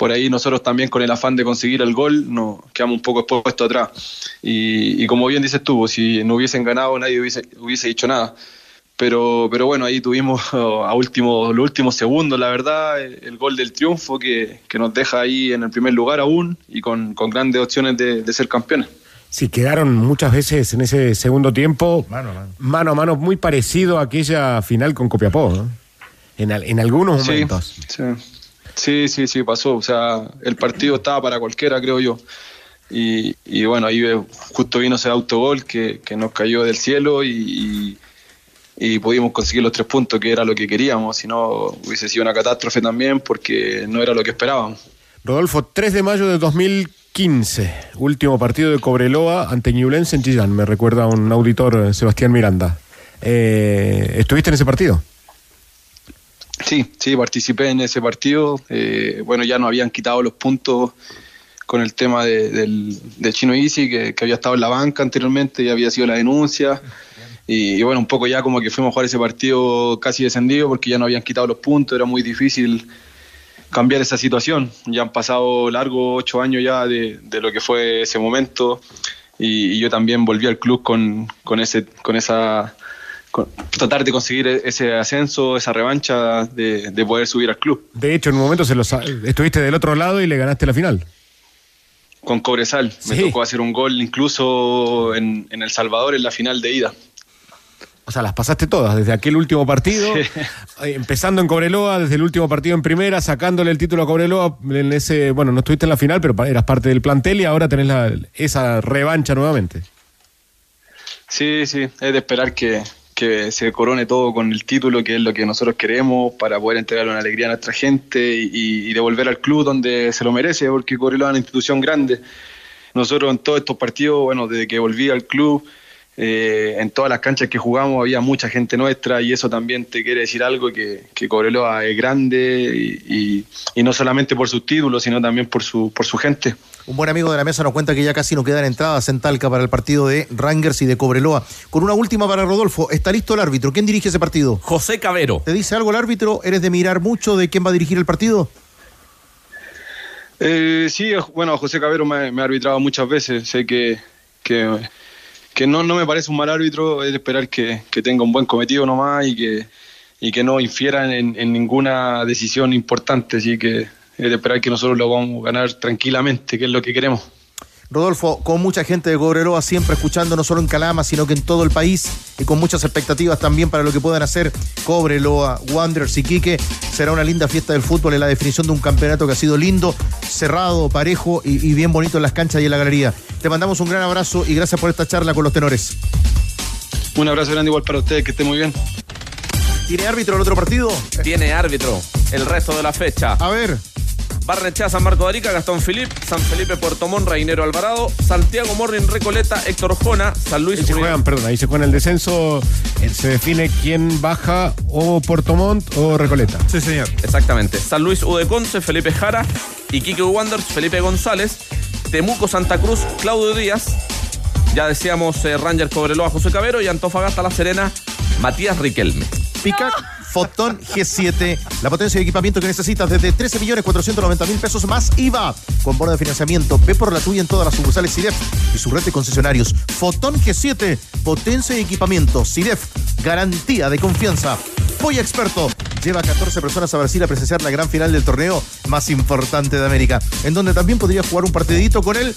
por ahí nosotros también con el afán de conseguir el gol nos quedamos un poco expuestos atrás. Y, y como bien dices tú, si no hubiesen ganado nadie hubiese, hubiese dicho nada. Pero, pero bueno, ahí tuvimos a último, los últimos segundos, la verdad, el, el gol del triunfo que, que nos deja ahí en el primer lugar aún y con, con grandes opciones de, de ser campeones. Sí, quedaron muchas veces en ese segundo tiempo mano a mano, mano, a mano muy parecido a aquella final con Copiapó, ¿no? en, en algunos momentos. Sí, sí, sí, sí, pasó. O sea, el partido estaba para cualquiera, creo yo. Y, y bueno, ahí justo vino ese autogol que, que nos cayó del cielo y, y- pudimos conseguir los tres puntos, que era lo que queríamos. Si no, hubiese sido una catástrofe también porque no era lo que esperábamos. Rodolfo, 3 de mayo de 2015, último partido de Cobreloa ante Ñublense en Chillán, me recuerda un auditor, Sebastián Miranda. Eh, ¿Estuviste en ese partido? Sí, sí, participé en ese partido. Eh, bueno, ya nos habían quitado los puntos con el tema de- del, del Chino Easy, que, había estado en la banca anteriormente y había sido la denuncia. Y, bueno, un poco ya como que fuimos a jugar ese partido casi descendido porque ya nos habían quitado los puntos, era muy difícil cambiar esa situación. Ya han pasado largos ocho años ya de, de lo que fue ese momento y, y yo también volví al club con, con, ese, con esa tratar de conseguir e- ese ascenso, esa revancha de, de poder subir al club. De hecho, en un momento se los, estuviste del otro lado y le ganaste la final. Con Cobresal, me Sí. tocó hacer un gol incluso en, en El Salvador en la final de ida. O sea, las pasaste todas, desde aquel último partido, eh, empezando en Cobreloa, desde el último partido en primera, sacándole el título a Cobreloa en ese, bueno, no estuviste en la final, pero eras parte del plantel y ahora tenés la- esa revancha nuevamente. Sí, sí, es de esperar que, que se corone todo con el título, que es lo que nosotros queremos, para poder entregarle una alegría a nuestra gente y, devolver al club donde se lo merece, porque Cobreloa es una institución grande. Nosotros en todos estos partidos, bueno, desde que volví al club, eh, en todas las canchas que jugamos había mucha gente nuestra y eso también te quiere decir algo, que, que Cobreloa es grande y, y- y no solamente por sus títulos, sino también por su, por su gente. Un buen amigo de la mesa nos cuenta que ya casi no quedan entradas en Talca para el partido de Rangers y de Cobreloa. Con una última para Rodolfo, ¿está listo el árbitro? ¿Quién dirige ese partido? José Cabero. ¿Te dice algo el árbitro? ¿Eres de mirar mucho de quién va a dirigir el partido? Eh, sí, bueno, José Cabero me, me ha arbitrado muchas veces. Sé que, que, que no, no me parece un mal árbitro. Es de esperar que, que tenga un buen cometido nomás y que, y que no infiera en, en ninguna decisión importante. Así que es de esperar que nosotros lo vamos a ganar tranquilamente, que es lo que queremos. Rodolfo, con mucha gente de Cobreloa siempre escuchando no solo en Calama, sino que en todo el país y con muchas expectativas también para lo que puedan hacer Cobreloa, Wanderers y Quique. Será una linda fiesta del fútbol en la definición de un campeonato que ha sido lindo, cerrado, parejo y, y bien bonito en las canchas y en la galería. Te mandamos un gran abrazo y gracias por esta charla con los tenores. Un abrazo grande igual para ustedes, que estén muy bien. ¿Tiene árbitro el otro partido? Tiene árbitro el resto de la fecha. A ver. Barnechea, San Marco de Arica, Gastón Filip, San Felipe, Puerto Montt, Reinero Alvarado, Santiago Morrin, Recoleta, Héctor Jona, San Luis Ahí se juegan, perdón, ahí se juega el descenso, eh, se define quién baja o Puerto Montt o Recoleta. Sí, señor. Exactamente. San Luis Udeconce, Felipe Jara, Iquique Wanderers, Felipe González, Temuco Santa Cruz, Claudio Díaz. Ya decíamos eh, Ranger Cobreloa, José Cabero y Antofagasta La Serena, Matías Riquelme. Picac Fotón G7, la potencia de equipamiento que necesitas desde 13 millones 490 mil pesos más IVA. Con bono de financiamiento, ve por la tuya en todas las sucursales CIDEF y su red de concesionarios. Fotón G7, potencia y equipamiento. CIDEF, garantía de confianza. Voy experto. Lleva 14 personas a Brasil a presenciar la gran final del torneo más importante de América, en donde también podría jugar un partidito con él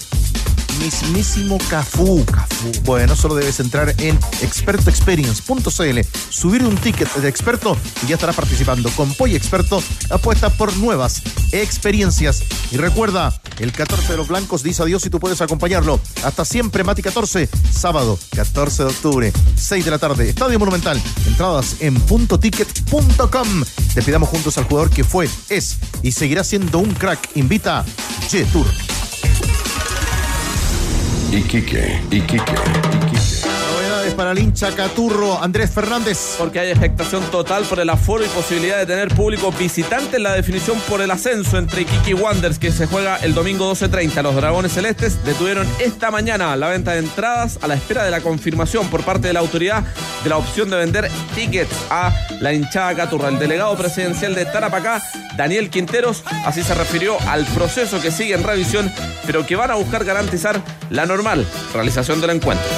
mismísimo Cafú. Bueno, solo debes entrar en expertoexperience.cl, subir un ticket de experto y ya estarás participando. Con Poy Experto apuesta por nuevas experiencias. Y recuerda, el 14 de los blancos dice adiós y tú puedes acompañarlo. Hasta siempre, Mati 14, sábado 14 de octubre, 6 de la tarde, Estadio Monumental. Entradas en puntoticket.com. Despidamos juntos al jugador que fue, es y seguirá siendo un crack. Invita G-Tour. Iquique, Iquique, Iquique. Para el hincha Caturro, Andrés Fernández. Porque hay expectación total por el aforo y posibilidad de tener público visitante en la definición por el ascenso entre Iquique y Wanderers que se juega el domingo 12.30. Los Dragones Celestes detuvieron esta mañana la venta de entradas a la espera de la confirmación por parte de la autoridad de la opción de vender tickets a la hinchada Caturra. El delegado presidencial de Tarapacá, Daniel Quinteros, así se refirió al proceso que sigue en revisión, pero que van a buscar garantizar la normal realización del encuentro.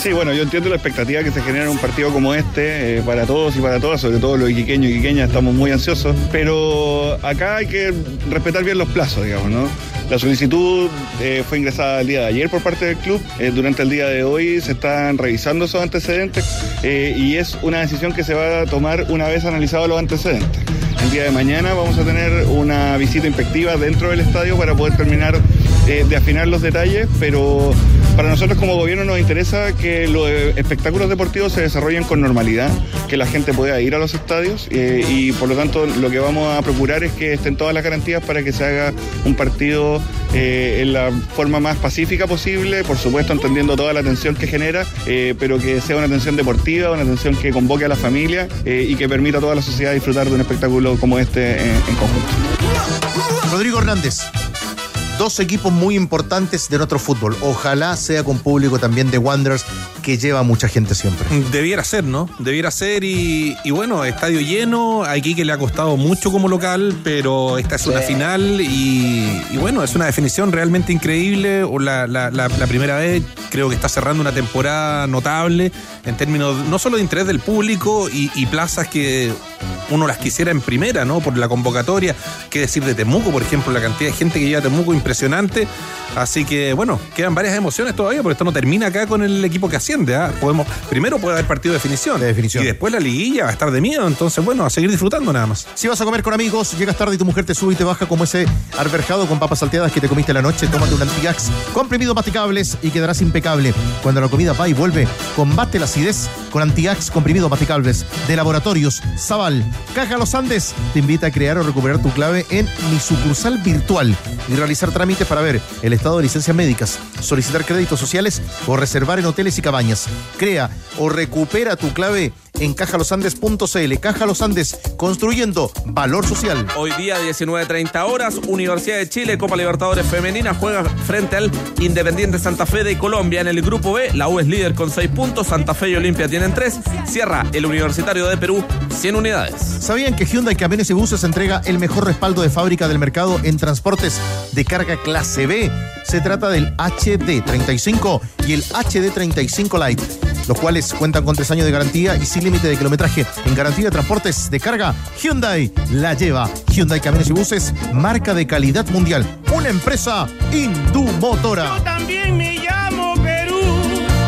Sí, bueno, yo entiendo la expectativa que se genera en un partido como este, eh, para todos y para todas, sobre todo los iquiqueños y iquiqueñas, estamos muy ansiosos, pero acá hay que respetar bien los plazos, digamos, ¿no? La solicitud eh, fue ingresada el día de ayer por parte del club, eh, durante el día de hoy se están revisando esos antecedentes y es una decisión que se va a tomar una vez analizados los antecedentes. El día de mañana vamos a tener una visita inspectiva dentro del estadio para poder terminar de afinar los detalles, pero para nosotros como gobierno nos interesa que los espectáculos deportivos se desarrollen con normalidad, que la gente pueda ir a los estadios eh, y por lo tanto lo que vamos a procurar es que estén todas las garantías para que se haga un partido eh, en la forma más pacífica posible, por supuesto entendiendo toda la tensión que genera, eh, pero que sea una atención deportiva, una atención que convoque a la familia y que permita a toda la sociedad disfrutar de un espectáculo como este en conjunto. Rodrigo Hernández. Dos equipos muy importantes de nuestro fútbol. Ojalá sea con público también de Wanderers, que lleva mucha gente siempre. Debiera ser, ¿no? Debiera ser y, y bueno, estadio lleno, aquí que le ha costado mucho como local, pero esta es una final y, y bueno, es una definición realmente increíble, o la, la- la- la primera vez creo que está cerrando una temporada notable en términos no solo de interés del público y, y plazas que uno las quisiera en primera, ¿no? Por la convocatoria, qué decir de Temuco, por ejemplo, la cantidad de gente que llega a Temuco impresionante. Así que, bueno, quedan varias emociones todavía, porque esto no termina acá con el equipo que ¿ah? Podemos, primero puede haber partido de definición, definición. Y después la liguilla va a estar de miedo. Entonces, bueno, a seguir disfrutando nada más. Si vas a comer con amigos, llegas tarde y tu mujer te sube y te baja como ese arberjado con papas salteadas que te comiste la noche, tómate un antigax, comprimidos masticables y quedarás impecable. Cuando la comida va y vuelve, combate la acidez con antigax comprimidos masticables de Laboratorios Zaval. Caja Los Andes te invita a crear o recuperar tu clave en mi sucursal virtual y realizar trámites para ver el estado de licencias médicas, solicitar créditos sociales o reservar en hoteles y Crea o recupera tu clave en cajalosandes.cl. Caja Los Andes, construyendo valor social. Hoy día 19.30 horas, Universidad de Chile, Copa Libertadores Femenina, juega frente al Independiente Santa Fe de Colombia. En el grupo B, la U es líder con 6 puntos, Santa Fe y Olimpia tienen 3. Cierra el Universitario de Perú, 100 unidades. ¿Sabían que Hyundai Camiones y Buses entrega el mejor respaldo de fábrica del mercado en transportes de carga clase B? Se trata del HD35 y el HD35 Lite, los cuales cuentan con tres años de garantía y sin límite de kilometraje. En garantía de transportes de carga, Hyundai la lleva. Hyundai Camiones y Buses, marca de calidad mundial. Una empresa Indumotora. También me llamo Perú.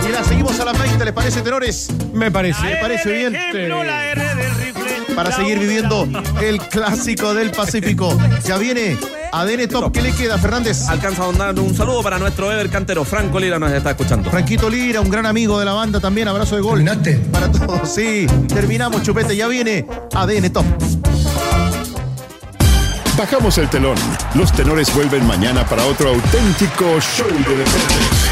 Y la seguimos a las 20, ¿les parece, tenores? Me parece. Me parece bien. La R del. Para seguir viviendo el clásico del Pacífico. Ya viene ADN Top. ¿Qué le queda, Fernández? Alcanza a dar un saludo para nuestro Ever Cantero, Franco Lira nos está escuchando. Franquito Lira, un gran amigo de la banda también. Abrazo de gol. Para todos, sí. Terminamos, chupete. Ya viene ADN Top. Bajamos el telón. Los tenores vuelven mañana para otro auténtico show de deportes.